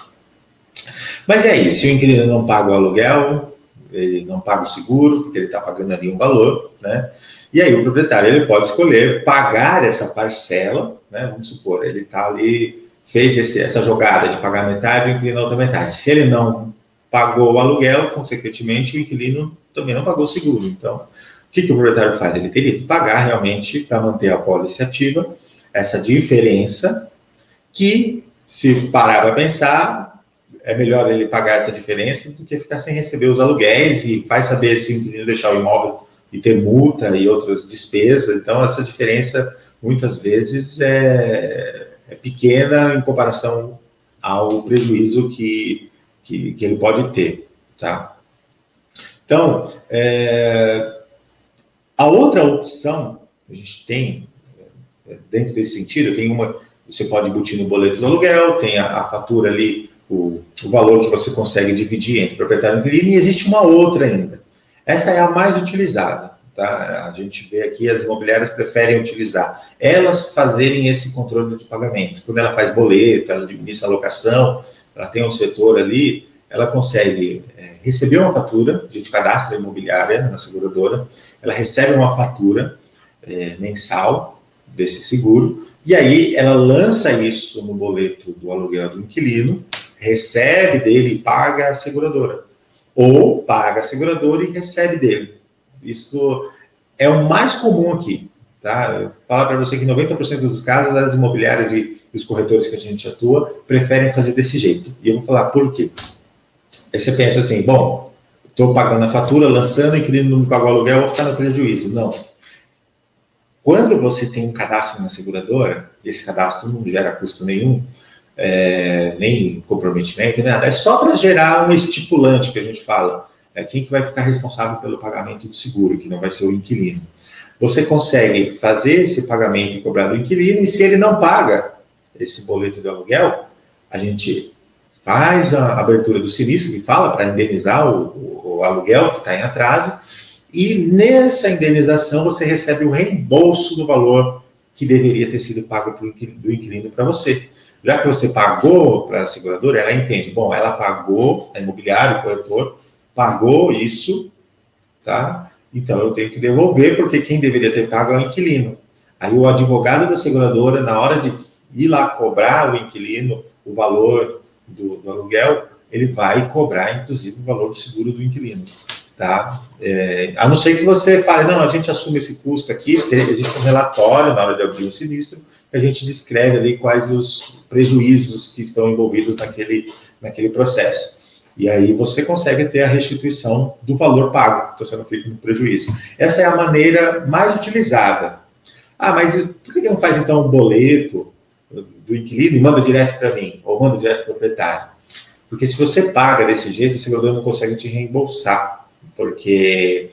Mas é isso, se o inquilino não paga o aluguel, ele não paga o seguro, porque ele está pagando ali um valor, né? E aí o proprietário ele pode escolher pagar essa parcela, né? Vamos supor, ele está ali, fez esse, essa jogada de pagar metade o inquilino a outra metade. Se ele não pagou o aluguel, consequentemente o inquilino também não pagou o seguro. Então, o que, que o proprietário faz? Ele teria que pagar realmente para manter a pólice ativa essa diferença que, se parar para pensar, é melhor ele pagar essa diferença do que ficar sem receber os aluguéis e faz saber se o inquilino deixar o imóvel e ter multa e outras despesas. Então, essa diferença, muitas vezes, é, é pequena em comparação ao prejuízo que, que, que ele pode ter, tá? Então, é, a outra opção que a gente tem, é, dentro desse sentido, tem uma, você pode embutir no boleto do aluguel, tem a, a fatura ali, o, o, valor que você consegue dividir entre proprietário e inquilino, e existe uma outra ainda, essa é a mais utilizada. Tá? A gente vê aqui as imobiliárias preferem utilizar elas fazerem esse controle de pagamento. Quando ela faz boleto, ela administra a locação, ela tem um setor ali, ela consegue é, receber uma fatura, a gente cadastra a imobiliária na seguradora, ela recebe uma fatura é, mensal desse seguro, e aí ela lança isso no boleto do aluguel do inquilino, recebe dele e paga a seguradora ou paga a seguradora e recebe dele. Isso é o mais comum aqui. Tá? Fala para você que 90% dos casos, as imobiliárias e os corretores que a gente atua preferem fazer desse jeito. E eu vou falar por quê. Aí você pensa assim, bom, estou pagando a fatura, lançando, inquilino não me pagou o aluguel, vou ficar no prejuízo. Não. Quando você tem um cadastro na seguradora, esse cadastro não gera custo nenhum, é, nem comprometimento, nada. É só para gerar um estipulante que a gente fala. É quem que vai ficar responsável pelo pagamento do seguro, que não vai ser o inquilino. Você consegue fazer esse pagamento e cobrar do inquilino, e se ele não paga esse boleto de aluguel, a gente faz a abertura do sinistro, que fala para indenizar o, o, o aluguel que está em atraso, e nessa indenização você recebe o reembolso do valor que deveria ter sido pago do inquilino para você. Já que você pagou para a seguradora, ela entende, bom, ela pagou, a imobiliária, o corretor, pagou isso, tá? Então eu tenho que devolver, porque quem deveria ter pago é o inquilino. Aí o advogado da seguradora, na hora de ir lá cobrar o inquilino o valor do, do aluguel, ele vai cobrar, inclusive, o valor do seguro do inquilino. Tá? É, a não ser que você fale, não, a gente assume esse custo aqui, existe um relatório na hora de abrir o sinistro, que a gente descreve ali quais os prejuízos que estão envolvidos naquele, naquele processo. E aí você consegue ter a restituição do valor pago, então você não fica no prejuízo. Essa é a maneira mais utilizada. Ah, mas por que não faz então um boleto do inquilino e manda direto para mim, ou manda direto para o proprietário? Porque se você paga desse jeito, o segurador não consegue te reembolsar, porque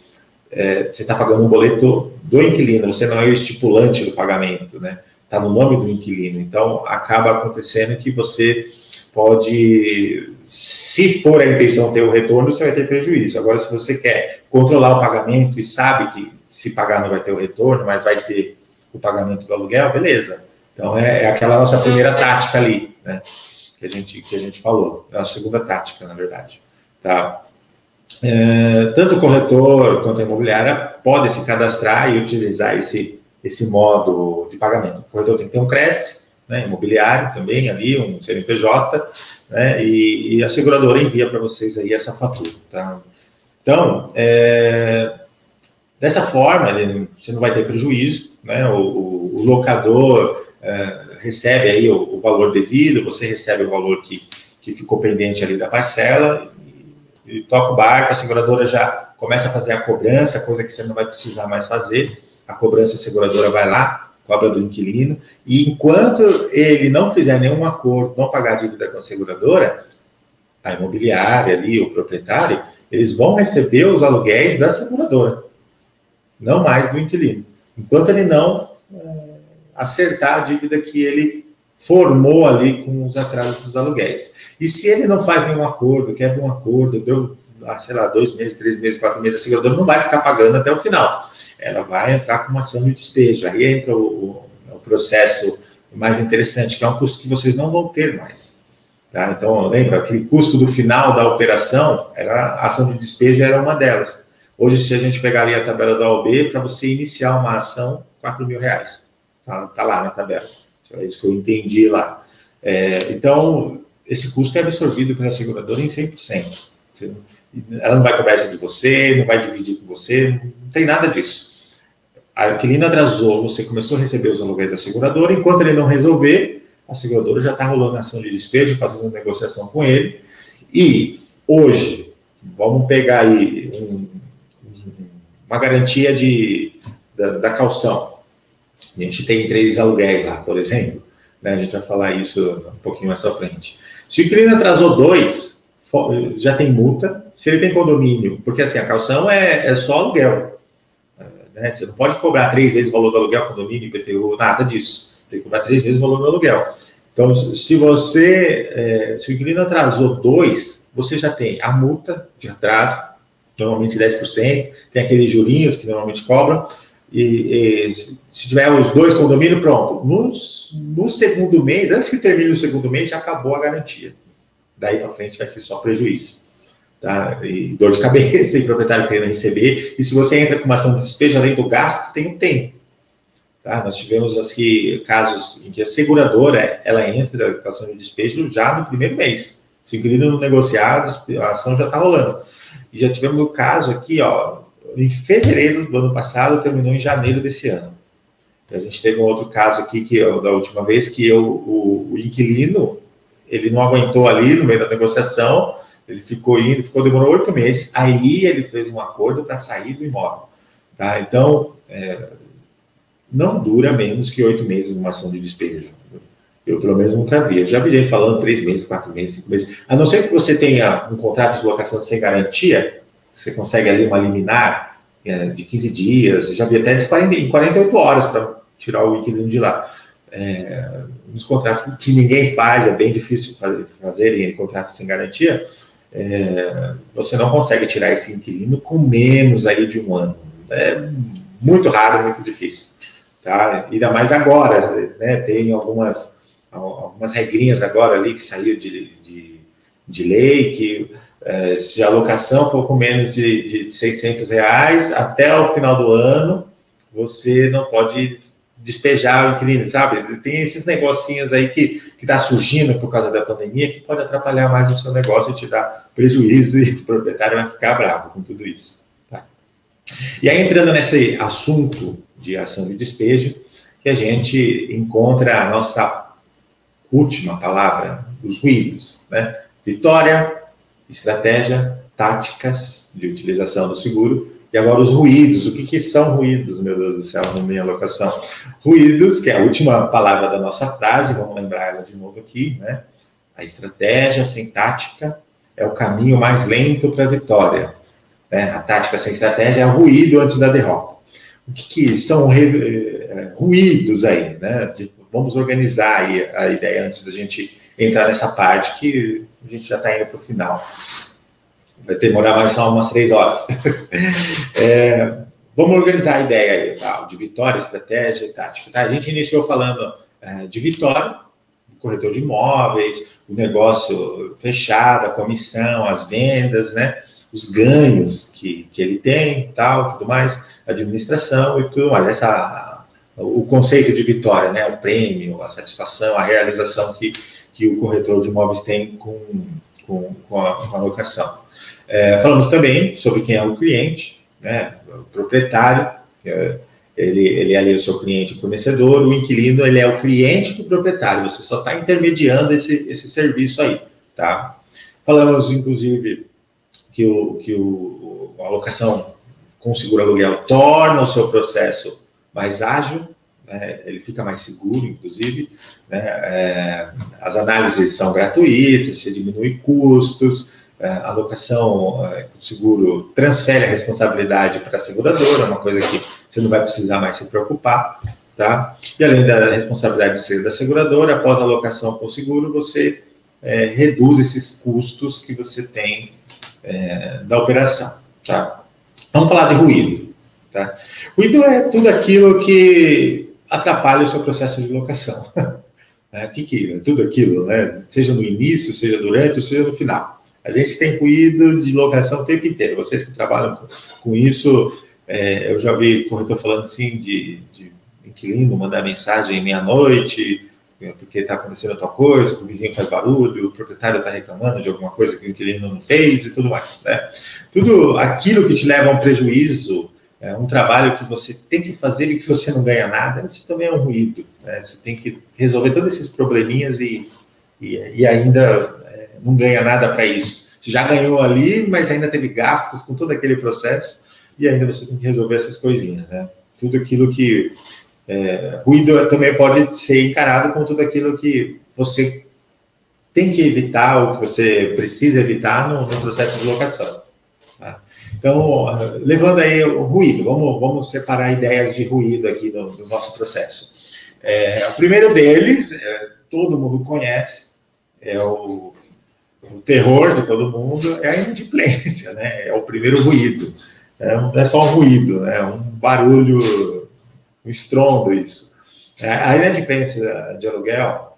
é, você está pagando um boleto do inquilino, você não é o estipulante do pagamento, né? está no nome do inquilino. Então, acaba acontecendo que você pode, se for a intenção ter o retorno, você vai ter prejuízo. Agora, se você quer controlar o pagamento e sabe que se pagar não vai ter o retorno, mas vai ter o pagamento do aluguel, beleza. Então, é, é aquela nossa primeira tática ali, né? Que a gente, que a gente falou. É a segunda tática, na verdade. Tá? É, tanto o corretor quanto a imobiliária podem se cadastrar e utilizar esse esse modo de pagamento. O corretor tem que ter um CRES, né, imobiliário também ali, um CNPJ, né, e, e a seguradora envia para vocês aí essa fatura, tá? Então, é, dessa forma, ele, você não vai ter prejuízo, né, o, o, o locador é, recebe aí o, o, valor devido, você recebe o valor que, que ficou pendente ali da parcela, e, e toca o barco, a seguradora já começa a fazer a cobrança, coisa que você não vai precisar mais fazer, a cobrança seguradora vai lá, cobra do inquilino, e enquanto ele não fizer nenhum acordo, não pagar a dívida com a seguradora, a imobiliária ali, o proprietário, eles vão receber os aluguéis da seguradora, não mais do inquilino. Enquanto ele não é, acertar a dívida que ele formou ali com os atrasos dos aluguéis. E se ele não faz nenhum acordo, quebra um acordo, deu, ah, sei lá, dois meses, três meses, quatro meses, a seguradora não vai ficar pagando até o final. Ela vai entrar com uma ação de despejo. Aí entra o, o, processo mais interessante, que é um custo que vocês não vão ter mais. Tá? Então, lembra, aquele custo do final da operação, era, a ação de despejo era uma delas. Hoje, se a gente pegar ali a tabela da OB, para você iniciar uma ação, 4 mil reais. Tá, tá lá na tabela. É isso que eu entendi lá. É, então, esse custo é absorvido pela seguradora em 100%. Ela não vai cobrar isso de você, não vai dividir com você, não tem nada disso. A inquilina atrasou, você começou a receber os aluguéis da seguradora, enquanto ele não resolver, a seguradora já está rolando ação de despejo, fazendo negociação com ele. E hoje, vamos pegar aí um, uma garantia de, da, da calção. A gente tem três aluguéis lá, por exemplo. Né? A gente vai falar isso um pouquinho mais à frente. Se o inquilino atrasou dois, já tem multa. Se ele tem condomínio, porque assim, a calção é, é só aluguel. Né? Você não pode cobrar três vezes o valor do aluguel, condomínio, IPTU, nada disso. Tem que cobrar três vezes o valor do aluguel. Então, se você, é, se o inquilino atrasou dois, você já tem a multa de atraso, normalmente 10%, tem aqueles jurinhos que normalmente cobram, e, e, se tiver os dois condomínios, pronto. No, segundo mês, antes que termine o segundo mês, já acabou a garantia. Daí para frente vai ser só prejuízo. Tá? E dor de cabeça, e proprietário querendo receber. E se você entra com uma ação de despejo, além do gasto, tem um tempo. Tá? Nós tivemos aqui casos em que a seguradora ela entra com a ação de despejo já no primeiro mês. Se o não negociado, a ação já está rolando. E já tivemos o caso aqui, ó, em fevereiro do ano passado, terminou em janeiro desse ano. A gente teve um outro caso aqui, que da última vez, que eu, o, o, inquilino, ele não aguentou ali no meio da negociação, ele ficou indo, ficou, demorou oito meses, aí ele fez um acordo para sair do imóvel. Tá? Então, é, não dura menos que oito meses uma ação de despejo. Eu, pelo menos, nunca vi. Eu já vi gente falando três meses, quatro meses, cinco meses. A não ser que você tenha um contrato de locação sem garantia, você consegue ali uma liminar é, de 15 dias, já vi até de 40, em 48 horas para tirar o inquilino de lá. É, nos contratos que ninguém faz, é bem difícil fazer, fazer em contratos sem garantia, é, você não consegue tirar esse inquilino com menos aí de um ano. É muito raro, muito difícil. Tá? Ainda mais agora, né? Tem algumas, algumas regrinhas agora ali que saiu de, de, de lei que é, se a alocação for com menos de, de 600 reais, até o final do ano, você não pode despejar o inquilino, sabe? Tem esses negocinhos aí que está surgindo por causa da pandemia que pode atrapalhar mais o seu negócio e te dar prejuízo e o proprietário vai ficar bravo com tudo isso. Tá? E aí, entrando nesse assunto de ação de despejo, que a gente encontra a nossa última palavra, os ruídos, né? Vitória, estratégia, táticas de utilização do seguro. E agora os ruídos. O que, que são ruídos, meu Deus do céu, na minha alocação? Ruídos, que é a última palavra da nossa frase, vamos lembrar ela de novo aqui, né? A estratégia sem tática é o caminho mais lento para a vitória. Né? A tática sem estratégia é o ruído antes da derrota. O que, que são eh, ruídos aí, né? Vamos organizar aí a ideia antes da gente entrar nessa parte que a gente já está indo para o final. Vai demorar mais só umas três horas. é, vamos organizar a ideia aí, tá? de vitória, estratégia e tática. Tá? A gente iniciou falando é, de vitória, corretor de imóveis, o negócio fechado, a comissão, as vendas, né? os ganhos que, que ele tem, tal, tudo mais, administração e tudo mais. Essa, o conceito de vitória, né? o prêmio, a satisfação, a realização que, que o corretor de imóveis tem com, com, com, a, com a, locação. É, falamos também sobre quem é o cliente, né, o proprietário, é, ele, ele é ali o seu cliente fornecedor, o inquilino ele é o cliente do proprietário, você só está intermediando esse, esse serviço aí, tá? Falamos, inclusive, que, o, que o, a locação com seguro aluguel torna o seu processo mais ágil, né, ele fica mais seguro, inclusive. Né, é, as análises são gratuitas, você diminui custos, a locação, é, o seguro transfere a responsabilidade para a seguradora, uma coisa que você não vai precisar mais se preocupar. Tá? E além da responsabilidade de ser da seguradora, após a locação com o seguro, você é, reduz esses custos que você tem é, da operação. Tá? Vamos falar de ruído. Tá? Ruído é tudo aquilo que atrapalha o seu processo de locação. é, que que, tudo aquilo, né? seja no início, seja durante, seja no final. A gente tem ruído de locação o tempo inteiro. Vocês que trabalham com, com isso, é, eu já vi corretor falando assim de, de inquilino mandar mensagem meia-noite, porque está acontecendo outra coisa, o vizinho faz barulho, o proprietário está reclamando de alguma coisa que o inquilino não fez e tudo mais. Né? Tudo aquilo que te leva a um prejuízo, é um trabalho que você tem que fazer e que você não ganha nada, isso também é um ruído. Né? Você tem que resolver todos esses probleminhas e, e, e ainda é, não ganha nada para isso. Você já ganhou ali, mas ainda teve gastos com todo aquele processo e ainda você tem que resolver essas coisinhas. Né? Tudo aquilo que é, ruído também pode ser encarado como tudo aquilo que você tem que evitar ou que você precisa evitar no, no processo de locação. Tá? Então, levando aí o ruído, vamos, vamos separar ideias de ruído aqui no, no nosso processo. É, o primeiro deles, é, todo mundo conhece, é o, o, terror de todo mundo, é a inadimplência, né? É o primeiro ruído. É, não é só um ruído, é um barulho um estrondo isso. É, a inadimplência de aluguel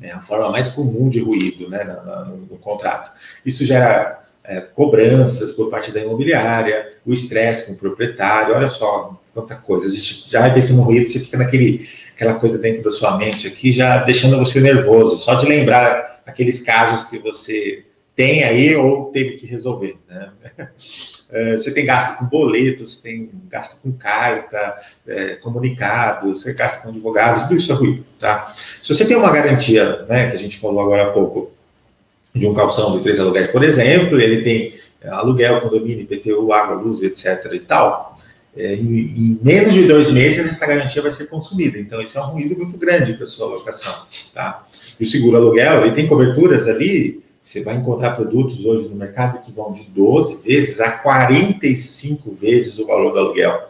é a forma mais comum de ruído né, no, no contrato. Isso gera é, cobranças por parte da imobiliária, o estresse com o proprietário, olha só quanta coisa. A gente já pensa no ruído, você fica naquele aquela coisa dentro da sua mente aqui, já deixando você nervoso, só de lembrar aqueles casos que você tem aí ou teve que resolver. Né? É, você tem gasto com boleto, você tem gasto com carta, é, comunicado, você gasta com advogados, tudo isso é ruído. Tá? Se você tem uma garantia, né, que a gente falou agora há pouco, de um calção de três aluguéis, por exemplo, ele tem é, aluguel, condomínio, IPTU, água, luz, etc. e tal, é, em, em, menos de dois meses essa garantia vai ser consumida. Então, isso é um ruído muito grande para a sua locação. Tá? O seguro aluguel, ele tem coberturas ali você vai encontrar produtos hoje no mercado que vão de 12 vezes a 45 vezes o valor do aluguel.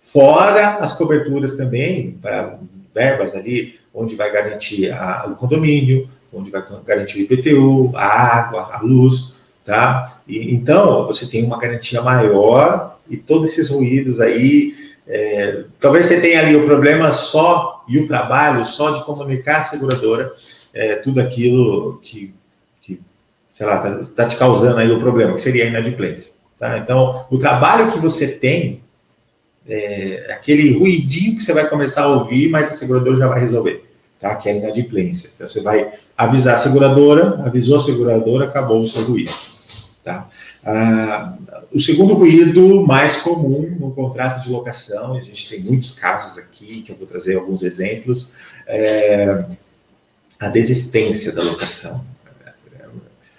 Fora as coberturas também, para verbas ali, onde vai garantir a, o condomínio, onde vai garantir o IPTU, a água, a luz, tá? E, então, você tem uma garantia maior e todos esses ruídos aí, é, talvez você tenha ali o problema só e o trabalho só de comunicar a seguradora, é, tudo aquilo que sei lá, está tá te causando aí o problema, que seria a inadimplência. Tá? Então, o trabalho que você tem, é aquele ruidinho que você vai começar a ouvir, mas o segurador já vai resolver, tá? que é a inadimplência. Então, você vai avisar a seguradora, avisou a seguradora, acabou o seu ruído. Tá? Ah, o segundo ruído mais comum no contrato de locação, a gente tem muitos casos aqui, que eu vou trazer alguns exemplos, é a desistência da locação.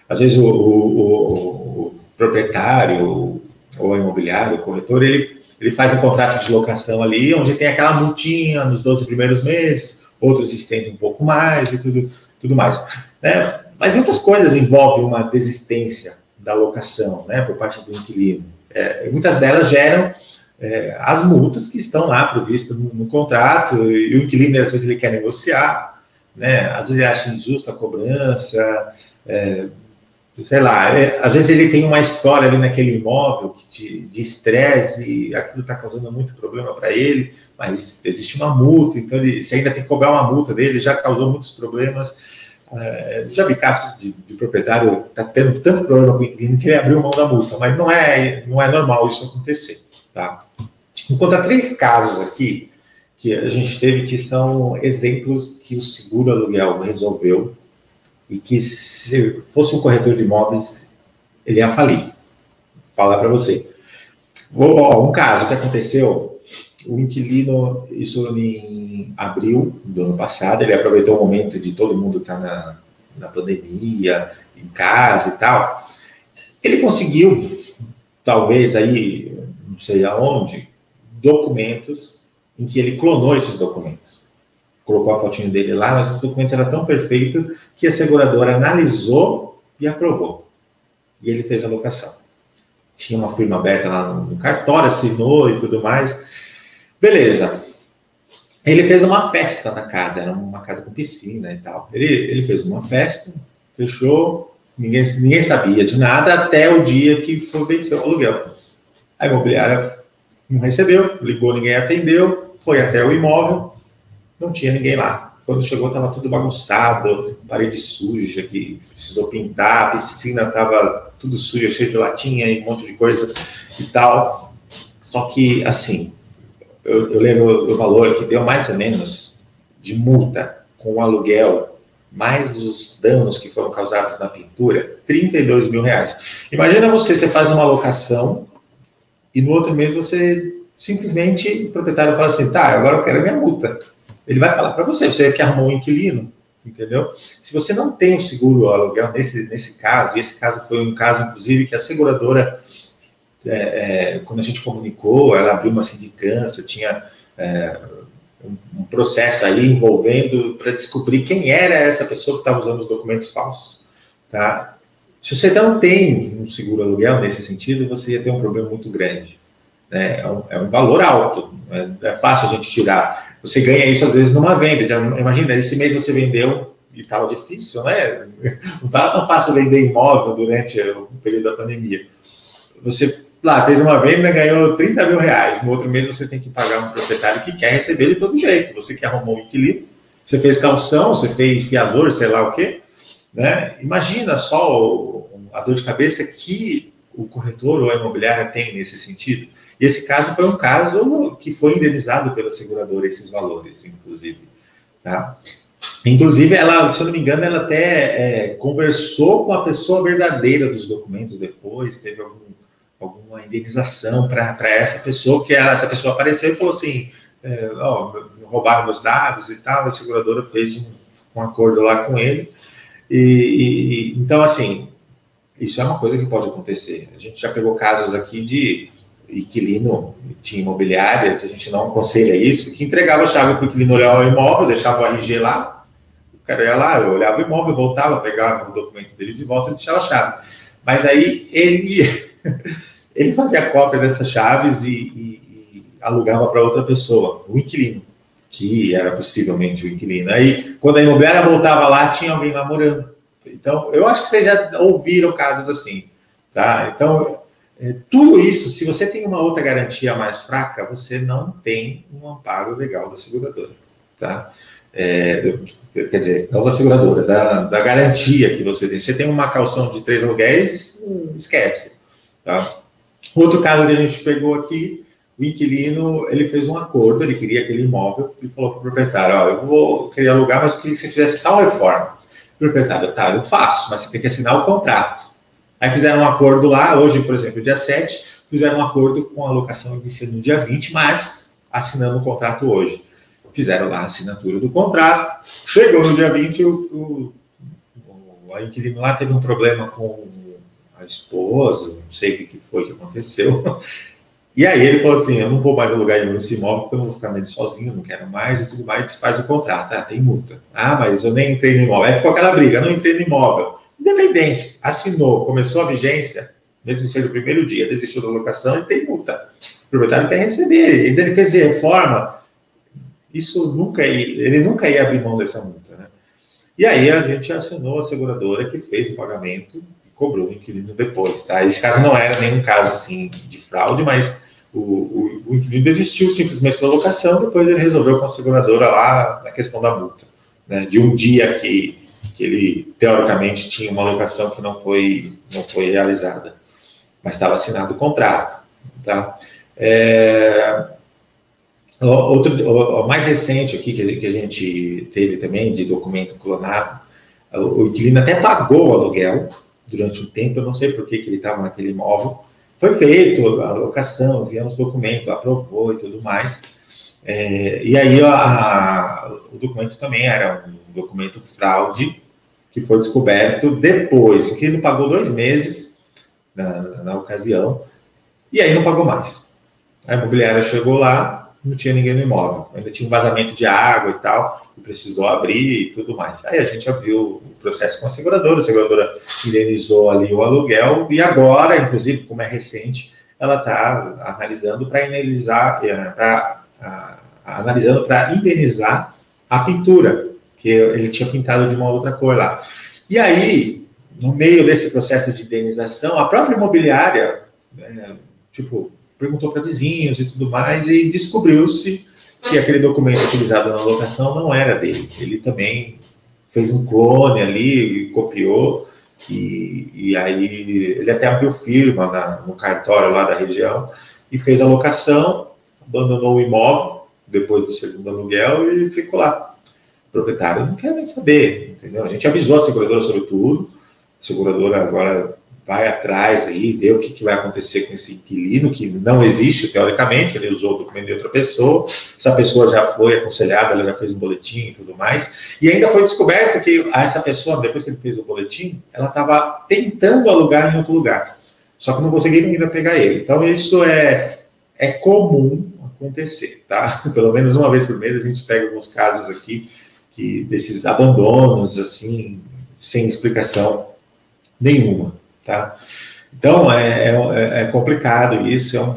Às vezes o, o, o proprietário ou imobiliário, o corretor, ele, ele faz um contrato de locação ali, onde tem aquela multinha nos 12 primeiros meses, outros estendem um pouco mais e tudo, tudo mais. Né? Mas muitas coisas envolvem uma desistência da locação né, por parte do inquilino. É, muitas delas geram é, as multas que estão lá previstas no, no, contrato, e o inquilino, às vezes, ele quer negociar, né? às vezes ele acha injusta a cobrança, é, sei lá, é, às vezes ele tem uma história ali naquele imóvel de estresse e aquilo está causando muito problema para ele, mas existe uma multa, então ele, se ainda tem que cobrar uma multa dele, já causou muitos problemas. É, já vi casos de, de proprietário tá tendo tanto problema com o inquilino que ele abriu mão da multa, mas não é, não é normal isso acontecer. Tá? Vou contar três casos aqui que a gente teve que são exemplos que o seguro aluguel resolveu e que se fosse um corretor de imóveis, ele ia falir. Vou falar para você. um caso que aconteceu, o inquilino, isso em abril do ano passado, ele aproveitou o momento de todo mundo estar tá na, na pandemia, em casa e tal. Ele conseguiu, talvez aí, não sei aonde, documentos em que ele clonou esses documentos. Colocou a fotinho dele lá, mas os documentos eram tão perfeitos que a seguradora analisou e aprovou. E ele fez a locação. Tinha uma firma aberta lá no cartório, assinou e tudo mais. Beleza. Ele fez uma festa na casa, era uma casa com piscina e tal. Ele, ele fez uma festa, fechou, ninguém, ninguém sabia de nada até o dia que foi vencer o aluguel. A imobiliária não recebeu, ligou, ninguém atendeu, foi até o imóvel, não tinha ninguém lá. Quando chegou, estava tudo bagunçado, parede suja, que precisou pintar, a piscina estava tudo suja, cheio de latinha e um monte de coisa e tal. Só que, assim, eu, eu lembro o valor que deu mais ou menos de multa com o aluguel, mais os danos que foram causados na pintura, 32 mil reais. Imagina você, você faz uma locação e no outro mês você simplesmente, o proprietário fala assim, tá, agora eu quero minha multa. Ele vai falar para você, você que arrumou um inquilino, entendeu? Se você não tem o seguro aluguel nesse, nesse caso, e esse caso foi um caso, inclusive, que a seguradora, é, é, quando a gente comunicou, ela abriu uma sindicância, tinha é, um, um, processo aí envolvendo para descobrir quem era essa pessoa que estava usando os documentos falsos, tá? Se você não tem um seguro aluguel nesse sentido, você ia ter um problema muito grande. Né? É, um, é um valor alto, é, é fácil a gente tirar você ganha isso às vezes numa venda. Já, imagina, esse mês você vendeu e estava difícil, né? Não estava tão fácil vender imóvel durante o período da pandemia. Você lá fez uma venda, ganhou 30 mil reais. No outro mês você tem que pagar um proprietário que quer receber de todo jeito. Você que arrumou um inquilino, você fez calção, você fez fiador, sei lá o quê. Né? Imagina só a dor de cabeça que o corretor ou a imobiliária tem nesse sentido. E esse caso foi um caso que foi indenizado pela seguradora, esses valores, inclusive. Tá? Inclusive, ela, se eu não me engano, ela até é, conversou com a pessoa verdadeira dos documentos depois, teve algum, alguma indenização para essa pessoa, que ela, essa pessoa apareceu e falou assim: é, ó, roubaram meus dados e tal, a seguradora fez um, um acordo lá com ele. E, e, então, assim, isso é uma coisa que pode acontecer. A gente já pegou casos aqui de inquilino tinha imobiliárias, a gente não aconselha isso, que entregava a chave para o inquilino olhar o imóvel, deixava o RG lá, o cara ia lá, olhava o imóvel, voltava, pegava o documento dele de volta e deixava a chave. Mas aí ele, ele fazia cópia dessas chaves e, e, e alugava para outra pessoa, o inquilino, que era possivelmente o inquilino. Aí, quando a imobiliária voltava lá, tinha alguém namorando. Então, eu acho que vocês já ouviram casos assim, tá? Então, é, tudo isso, se você tem uma outra garantia mais fraca, você não tem um amparo legal da seguradora, tá? É, quer dizer, não da seguradora, da, da garantia que você tem. Se você tem uma calção de três aluguéis, esquece, tá? Outro caso que a gente pegou aqui, o inquilino, ele fez um acordo, ele queria aquele imóvel e falou para o proprietário, ó, eu vou querer alugar, mas eu queria que você fizesse tal reforma. O proprietário, tá, eu faço, mas você tem que assinar o contrato. Aí fizeram um acordo lá, hoje, por exemplo, dia 7, fizeram um acordo com a locação iniciando no dia 20, mas assinando o contrato hoje. Fizeram lá a assinatura do contrato, chegou no dia 20, o, o, o inquilino lá teve um problema com esposa, não sei o que foi que aconteceu. E aí ele falou assim: eu não vou mais alugar esse imóvel porque eu não vou ficar nele sozinho, não quero mais e tudo mais, desfaz o contrato. Ah, tem multa. Ah, mas eu nem entrei no imóvel. Aí ficou aquela briga, não entrei no imóvel. Independente, assinou, começou a vigência, mesmo sendo o primeiro dia, desistiu da locação e tem multa. O proprietário quer receber, ele fez reforma, isso nunca ia, ele nunca ia abrir mão dessa multa, né? E aí a gente assinou a seguradora que fez o pagamento cobrou o inquilino depois, tá? Esse caso não era nenhum caso assim de fraude, mas o, o, o inquilino desistiu simplesmente da locação, depois ele resolveu com a seguradora lá na questão da multa, né? De um dia que que ele teoricamente tinha uma locação que não foi não foi realizada, mas estava assinado o contrato, tá? É, outro, o, mais recente aqui que, que a gente teve também de documento clonado, o inquilino até pagou o aluguel durante um tempo, eu não sei por que, que ele estava naquele imóvel, foi feito a locação, viemos documento, aprovou e tudo mais. É, e aí a, o documento também era um documento fraude, que foi descoberto depois, que ele pagou dois meses na, na ocasião, e aí não pagou mais. A imobiliária chegou lá, não tinha ninguém no imóvel. Ainda tinha um vazamento de água e tal, e precisou abrir e tudo mais. Aí a gente abriu o processo com a seguradora, a seguradora indenizou ali o aluguel, e agora, inclusive, como é recente, ela está analisando para indenizar, para analisando para indenizar a pintura, que ele tinha pintado de uma outra cor lá. E aí, no meio desse processo de indenização, a própria imobiliária, é, tipo, perguntou para vizinhos e tudo mais, e descobriu-se que aquele documento utilizado na locação não era dele. Ele também fez um clone ali, copiou, e, e aí ele até abriu firma na, no cartório lá da região e fez a locação, abandonou o imóvel depois do segundo aluguel e ficou lá. O proprietário não quer nem saber, entendeu? A gente avisou a seguradora sobre tudo, a seguradora agora vai atrás aí, vê o que, que, vai acontecer com esse inquilino, que não existe, teoricamente, ele usou o documento de outra pessoa, essa pessoa já foi aconselhada, ela já fez um boletim e tudo mais, e ainda foi descoberto que essa pessoa, depois que ele fez o boletim, ela estava tentando alugar em outro lugar, só que não conseguiram ainda pegar ele. Então, isso é, é comum acontecer, tá? Pelo menos uma vez por mês a gente pega alguns casos aqui que desses abandonos, assim, sem explicação nenhuma. Tá? Então, é, é, é complicado isso. É um,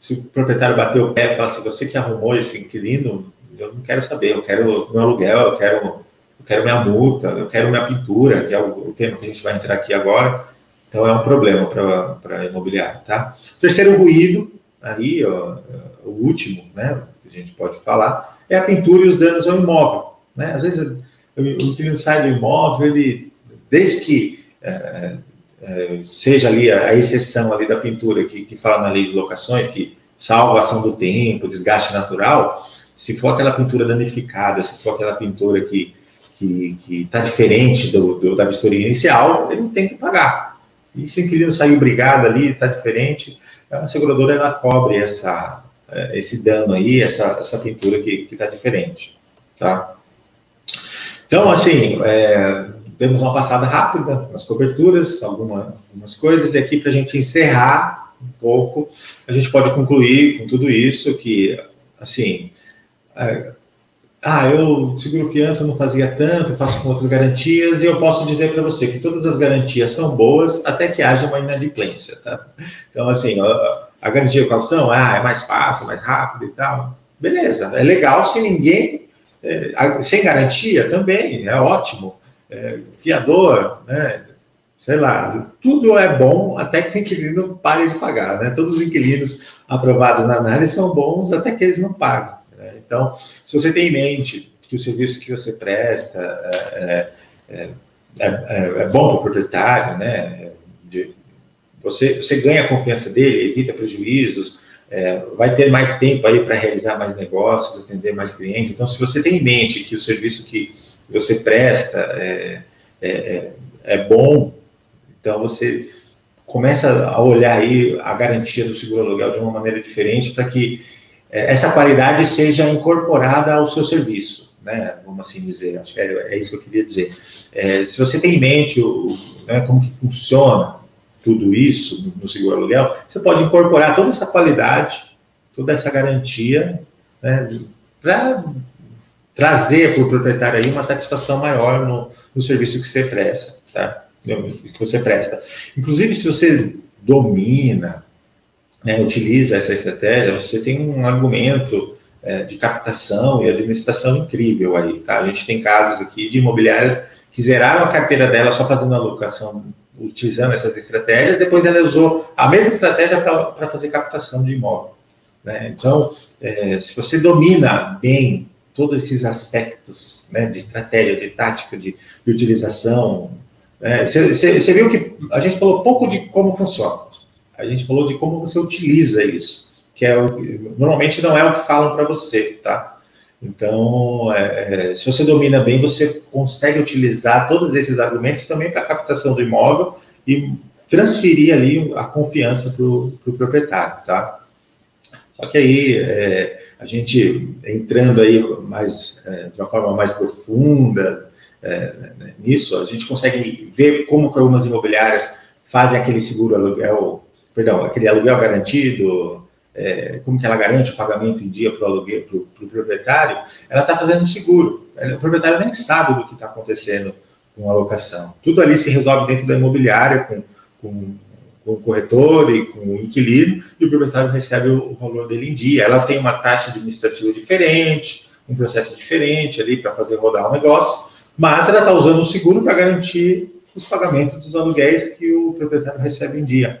se o proprietário bater o pé e falar assim, você que arrumou esse inquilino, eu não quero saber, eu quero meu aluguel, eu quero, eu quero minha multa, eu quero minha pintura, que é o, o tema que a gente vai entrar aqui agora. Então, é um problema para a imobiliária, tá? Terceiro ruído, aí, ó, o último, né, que a gente pode falar, é a pintura e os danos ao imóvel, né? Às vezes, o inquilino sai do imóvel, ele, desde que é, é, seja ali a, exceção ali da pintura que, que fala na lei de locações, que salva a ação do tempo, desgaste natural, se for aquela pintura danificada, se for aquela pintura que que está diferente do, do, da vistoria inicial, ele não tem que pagar. E se o inquilino saiu brigado ali, está diferente, a seguradora ela cobre essa, é, esse dano aí, essa, essa pintura que está diferente. Tá? Então, assim, é, demos uma passada rápida nas coberturas, alguma, algumas coisas, e aqui para a gente encerrar um pouco, a gente pode concluir com tudo isso que, assim, é, ah, eu seguro fiança, não fazia tanto, eu faço com outras garantias, e eu posso dizer para você que todas as garantias são boas até que haja uma inadimplência, tá? Então, assim, a, a garantia de calção, ah, é mais fácil, mais rápido e tal. Beleza, é legal se ninguém, é, sem garantia também, é ótimo é, fiador, né? sei lá, tudo é bom até que o inquilino pare de pagar, né? Todos os inquilinos aprovados na análise são bons até que eles não pagam. Né? Então, se você tem em mente que o serviço que você presta é, é, é, é bom para o proprietário, né? De, você, você ganha a confiança dele, evita prejuízos, é, vai ter mais tempo aí para realizar mais negócios, atender mais clientes. Então, se você tem em mente que o serviço que você presta é, é, é, é bom, então você começa a olhar aí a garantia do seguro aluguel de uma maneira diferente para que é, essa qualidade seja incorporada ao seu serviço, né? Vamos assim dizer, acho que é, é isso que eu queria dizer. É, se você tem em mente o, né, como que funciona tudo isso no seguro aluguel, você pode incorporar toda essa qualidade, toda essa garantia, né, para trazer para o proprietário aí uma satisfação maior no, no serviço que você presta, tá? Que você presta. Inclusive, se você domina, né, utiliza essa estratégia, você tem um argumento é, de captação e administração incrível aí, tá? A gente tem casos aqui de imobiliárias que zeraram a carteira dela só fazendo alocação, utilizando essas estratégias, depois ela usou a mesma estratégia para fazer captação de imóvel. Né? Então, é, se você domina bem todos esses aspectos né, de estratégia, de tática, de, de utilização. Você né? viu que a gente falou pouco de como funciona, a gente falou de como você utiliza isso, que é o, normalmente não é o que falam para você, tá? Então, é, é, se você domina bem, você consegue utilizar todos esses argumentos também para a captação do imóvel e transferir ali a confiança para o pro proprietário, tá? Só que aí, é, a gente entrando aí mais, é, de uma forma mais profunda é, né, nisso, a gente consegue ver como que algumas imobiliárias fazem aquele seguro aluguel, perdão, aquele aluguel garantido, é, como que ela garante o pagamento em dia para o aluguel, para o proprietário, ela está fazendo seguro. O proprietário nem sabe do que está acontecendo com a locação. Tudo ali se resolve dentro da imobiliária, com, com o corretor e com o inquilino, e o proprietário recebe o, valor dele em dia. Ela tem uma taxa administrativa diferente, um processo diferente ali para fazer rodar o negócio, mas ela está usando o seguro para garantir os pagamentos dos aluguéis que o proprietário recebe em dia.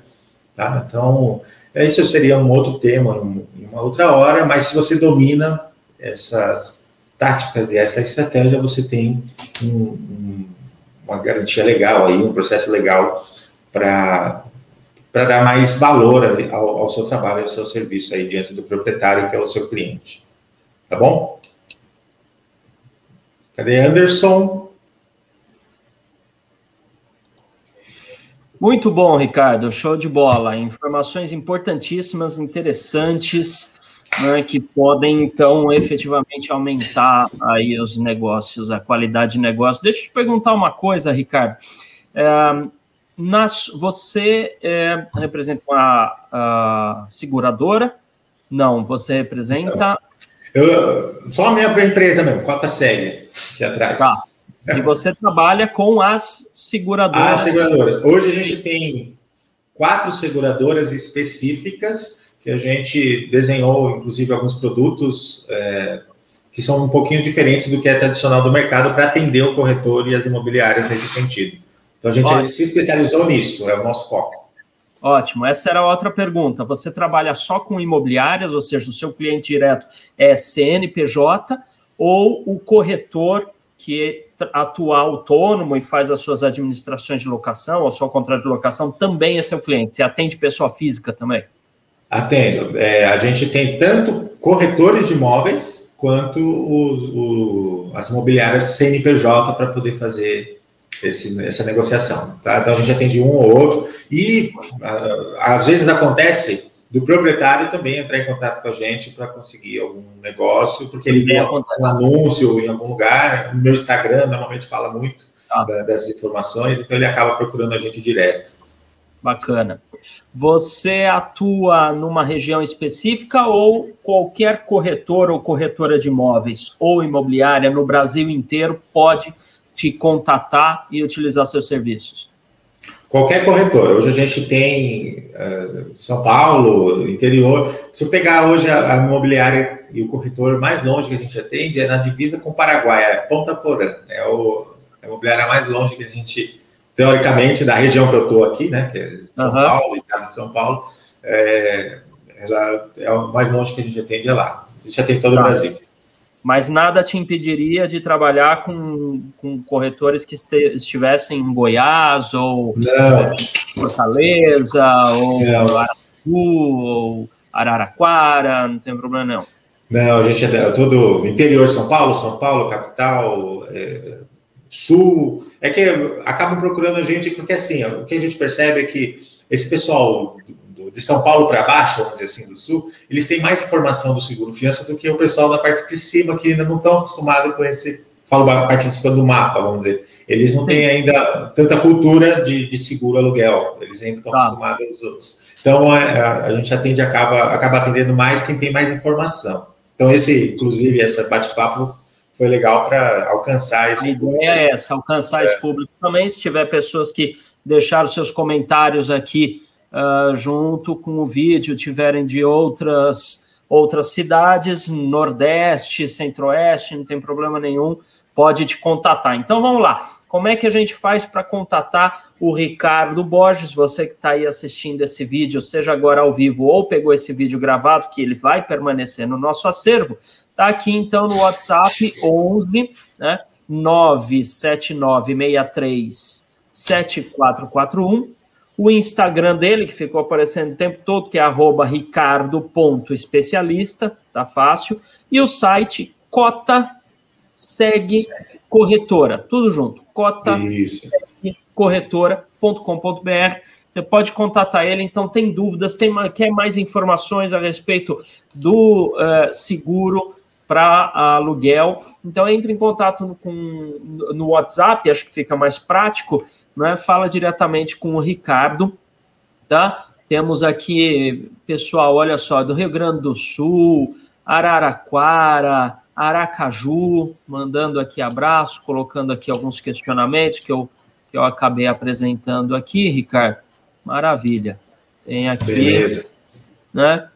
Tá? Então, isso seria um outro tema, em uma outra hora, mas se você domina essas táticas e essa estratégia, você tem um, um, uma garantia legal aí, um processo legal para para dar mais valor ao, ao, seu trabalho, ao seu serviço aí diante do proprietário, que é o seu cliente. Tá bom? Cadê Anderson?
Muito bom, Ricardo. Show de bola. Informações importantíssimas, interessantes, né, que podem, então, efetivamente aumentar aí os negócios, a qualidade de negócio. Deixa eu te perguntar uma coisa, Ricardo. É, nas, você é, representa uma a seguradora? Não, você representa...
Eu, só a minha empresa mesmo, Cota Série, aqui atrás.
Tá. E você trabalha com as seguradoras.
As seguradoras. Hoje a gente tem quatro seguradoras específicas que a gente desenhou, inclusive, alguns produtos é, que são um pouquinho diferentes do que é tradicional do mercado para atender o corretor e as imobiliárias nesse sentido. Então a gente Ótimo. se especializou nisso, é o nosso foco.
Ótimo. Essa era a outra pergunta. Você trabalha só com imobiliárias, ou seja, o seu cliente direto é CNPJ ou o corretor que atua autônomo e faz as suas administrações de locação, ou só contrato de locação, também é seu cliente. Você atende pessoa física também?
Atendo. É, a gente tem tanto corretores de imóveis quanto o, o, as imobiliárias CNPJ para poder fazer esse, essa negociação. Tá? Então a gente atende um ou outro e às vezes acontece do proprietário também entrar em contato com a gente para conseguir algum negócio, porque ele vê um, um anúncio em algum lugar. No meu Instagram, normalmente fala muito ah. da, dessas informações, então ele acaba procurando a gente direto.
Bacana. Você atua numa região específica ou qualquer corretor ou corretora de imóveis ou imobiliária no Brasil inteiro pode te contatar e utilizar seus serviços?
Qualquer corretor. Hoje a gente tem uh, São Paulo, interior. Se eu pegar hoje a, a, imobiliária e o corretor mais longe que a gente atende é na divisa com o Paraguai, é Ponta Porã. É, o, é a imobiliária mais longe que a gente, teoricamente, da região que eu estou aqui, né? Que é São uhum. Paulo, estado de São Paulo. É, ela é o mais longe que a gente atende é lá. A gente atende todo tá. o Brasil
mas nada te impediria de trabalhar com, com corretores que estivessem em Goiás, ou não. Fortaleza, ou não. Aratu, ou Araraquara, não tem problema não.
Não, a gente é todo interior São Paulo, São Paulo, capital, é, sul. É que acabam procurando a gente, porque assim, o que a gente percebe é que esse pessoal de São Paulo para baixo, vamos dizer assim, do sul, eles têm mais informação do seguro fiança do que o pessoal da parte de cima, que ainda não estão acostumados com esse, falo participando do mapa, vamos dizer. Eles não têm ainda tanta cultura de, de seguro aluguel, eles ainda estão tá. acostumados aos outros. Então, a, a, a, gente atende, acaba, acaba atendendo mais quem tem mais informação. Então, esse, inclusive, esse bate-papo foi legal para alcançar esse
A ideia público. é essa, alcançar é. esse público também. Se tiver pessoas que deixaram seus comentários aqui uh, junto com o vídeo, tiverem de outras, outras cidades, Nordeste, Centro-Oeste, não tem problema nenhum, pode te contatar. Então vamos lá, como é que a gente faz para contatar o Ricardo Borges? Você que está aí assistindo esse vídeo, seja agora ao vivo ou pegou esse vídeo gravado, que ele vai permanecer no nosso acervo, tá aqui então no WhatsApp 11, né? 97963 7441 o Instagram dele, que ficou aparecendo o tempo todo, que é ricardo.especialista, tá fácil, e o site Cota Segue Corretora, tudo junto, Cota Corretora.com.br. Você pode contatar ele, então tem dúvidas, tem, quer mais informações a respeito do uh, seguro para aluguel. Então entre em contato com, no WhatsApp, acho que fica mais prático, né, fala diretamente com o Ricardo, tá? Temos aqui, pessoal, olha só, do Rio Grande do Sul, Araraquara, Aracaju, mandando aqui abraço, colocando aqui alguns questionamentos que eu, que eu acabei apresentando aqui, Ricardo. Maravilha. Tem aqui. Beleza. Né?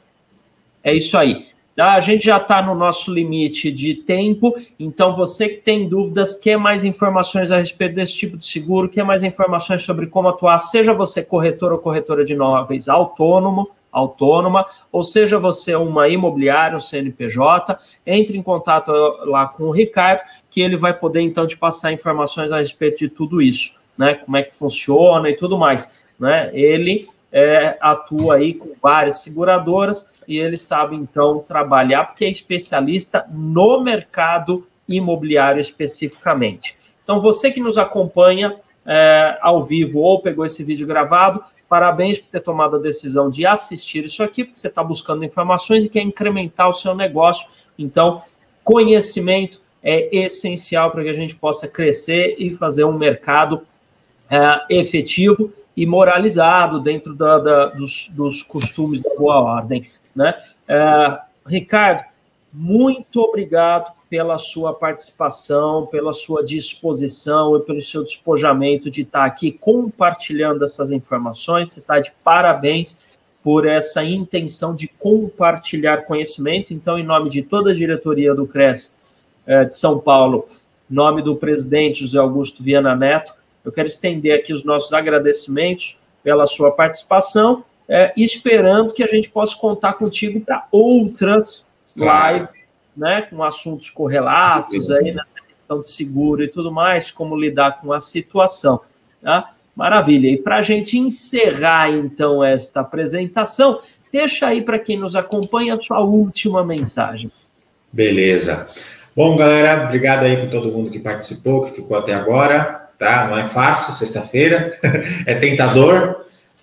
É isso aí. Tá? A gente já está no nosso limite de tempo, então você que tem dúvidas, quer mais informações a respeito desse tipo de seguro, quer mais informações sobre como atuar, seja você corretor ou corretora de imóveis autônomo, autônoma, ou seja você uma imobiliária, um CNPJ, entre em contato lá com o Ricardo, que ele vai poder então te passar informações a respeito de tudo isso, né? Como é que funciona e tudo mais, né? Ele é, atua aí com várias seguradoras e ele sabe então trabalhar porque é especialista no mercado imobiliário especificamente. Então você que nos acompanha é, ao vivo ou pegou esse vídeo gravado, parabéns por ter tomado a decisão de assistir isso aqui, porque você está buscando informações e quer incrementar o seu negócio. Então, conhecimento é essencial para que a gente possa crescer e fazer um mercado é, efetivo e moralizado dentro da, da, dos, dos, costumes da boa ordem. Né? É, Ricardo, muito obrigado pela sua participação, pela sua disposição e pelo seu despojamento de estar aqui compartilhando essas informações. Você está de parabéns por essa intenção de compartilhar conhecimento. Então, em nome de toda a diretoria do CRES é, de São Paulo, nome do presidente José Augusto Viana Neto, eu quero estender aqui os nossos agradecimentos pela sua participação é, esperando que a gente possa contar contigo para outras lives, né, com assuntos correlatos aí nessa questão de seguro e tudo mais, como lidar com a situação. Tá? Maravilha. E para a gente encerrar então esta apresentação, deixa aí para quem nos acompanha a sua última mensagem.
Beleza. Bom, galera, obrigado aí por todo mundo que participou, que ficou até agora tá? Não é fácil, sexta-feira, é tentador,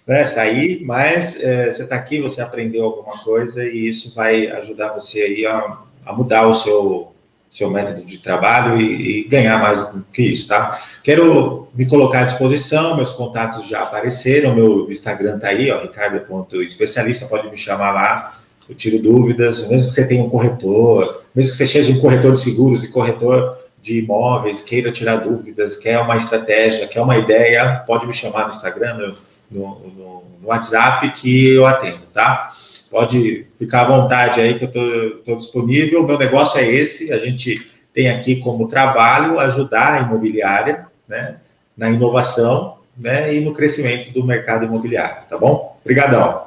né, sair, mas é, você está aqui, você aprendeu alguma coisa e isso vai ajudar você aí a, a mudar o seu, seu método de trabalho e, e, ganhar mais do que isso, tá? Quero me colocar à disposição, meus contatos já apareceram, meu Instagram tá aí, ó, ricardo.especialista, pode me chamar lá, eu tiro dúvidas, mesmo que você tenha um corretor, mesmo que você seja um corretor de seguros e corretor de imóveis, queira tirar dúvidas, quer uma estratégia, quer uma ideia, pode me chamar no Instagram, no, no, no, no WhatsApp, que eu atendo, tá? Pode ficar à vontade aí que eu estou disponível. Meu negócio é esse, a gente tem aqui como trabalho ajudar a imobiliária, né, na inovação, né, e no crescimento do mercado imobiliário, tá bom? Obrigadão.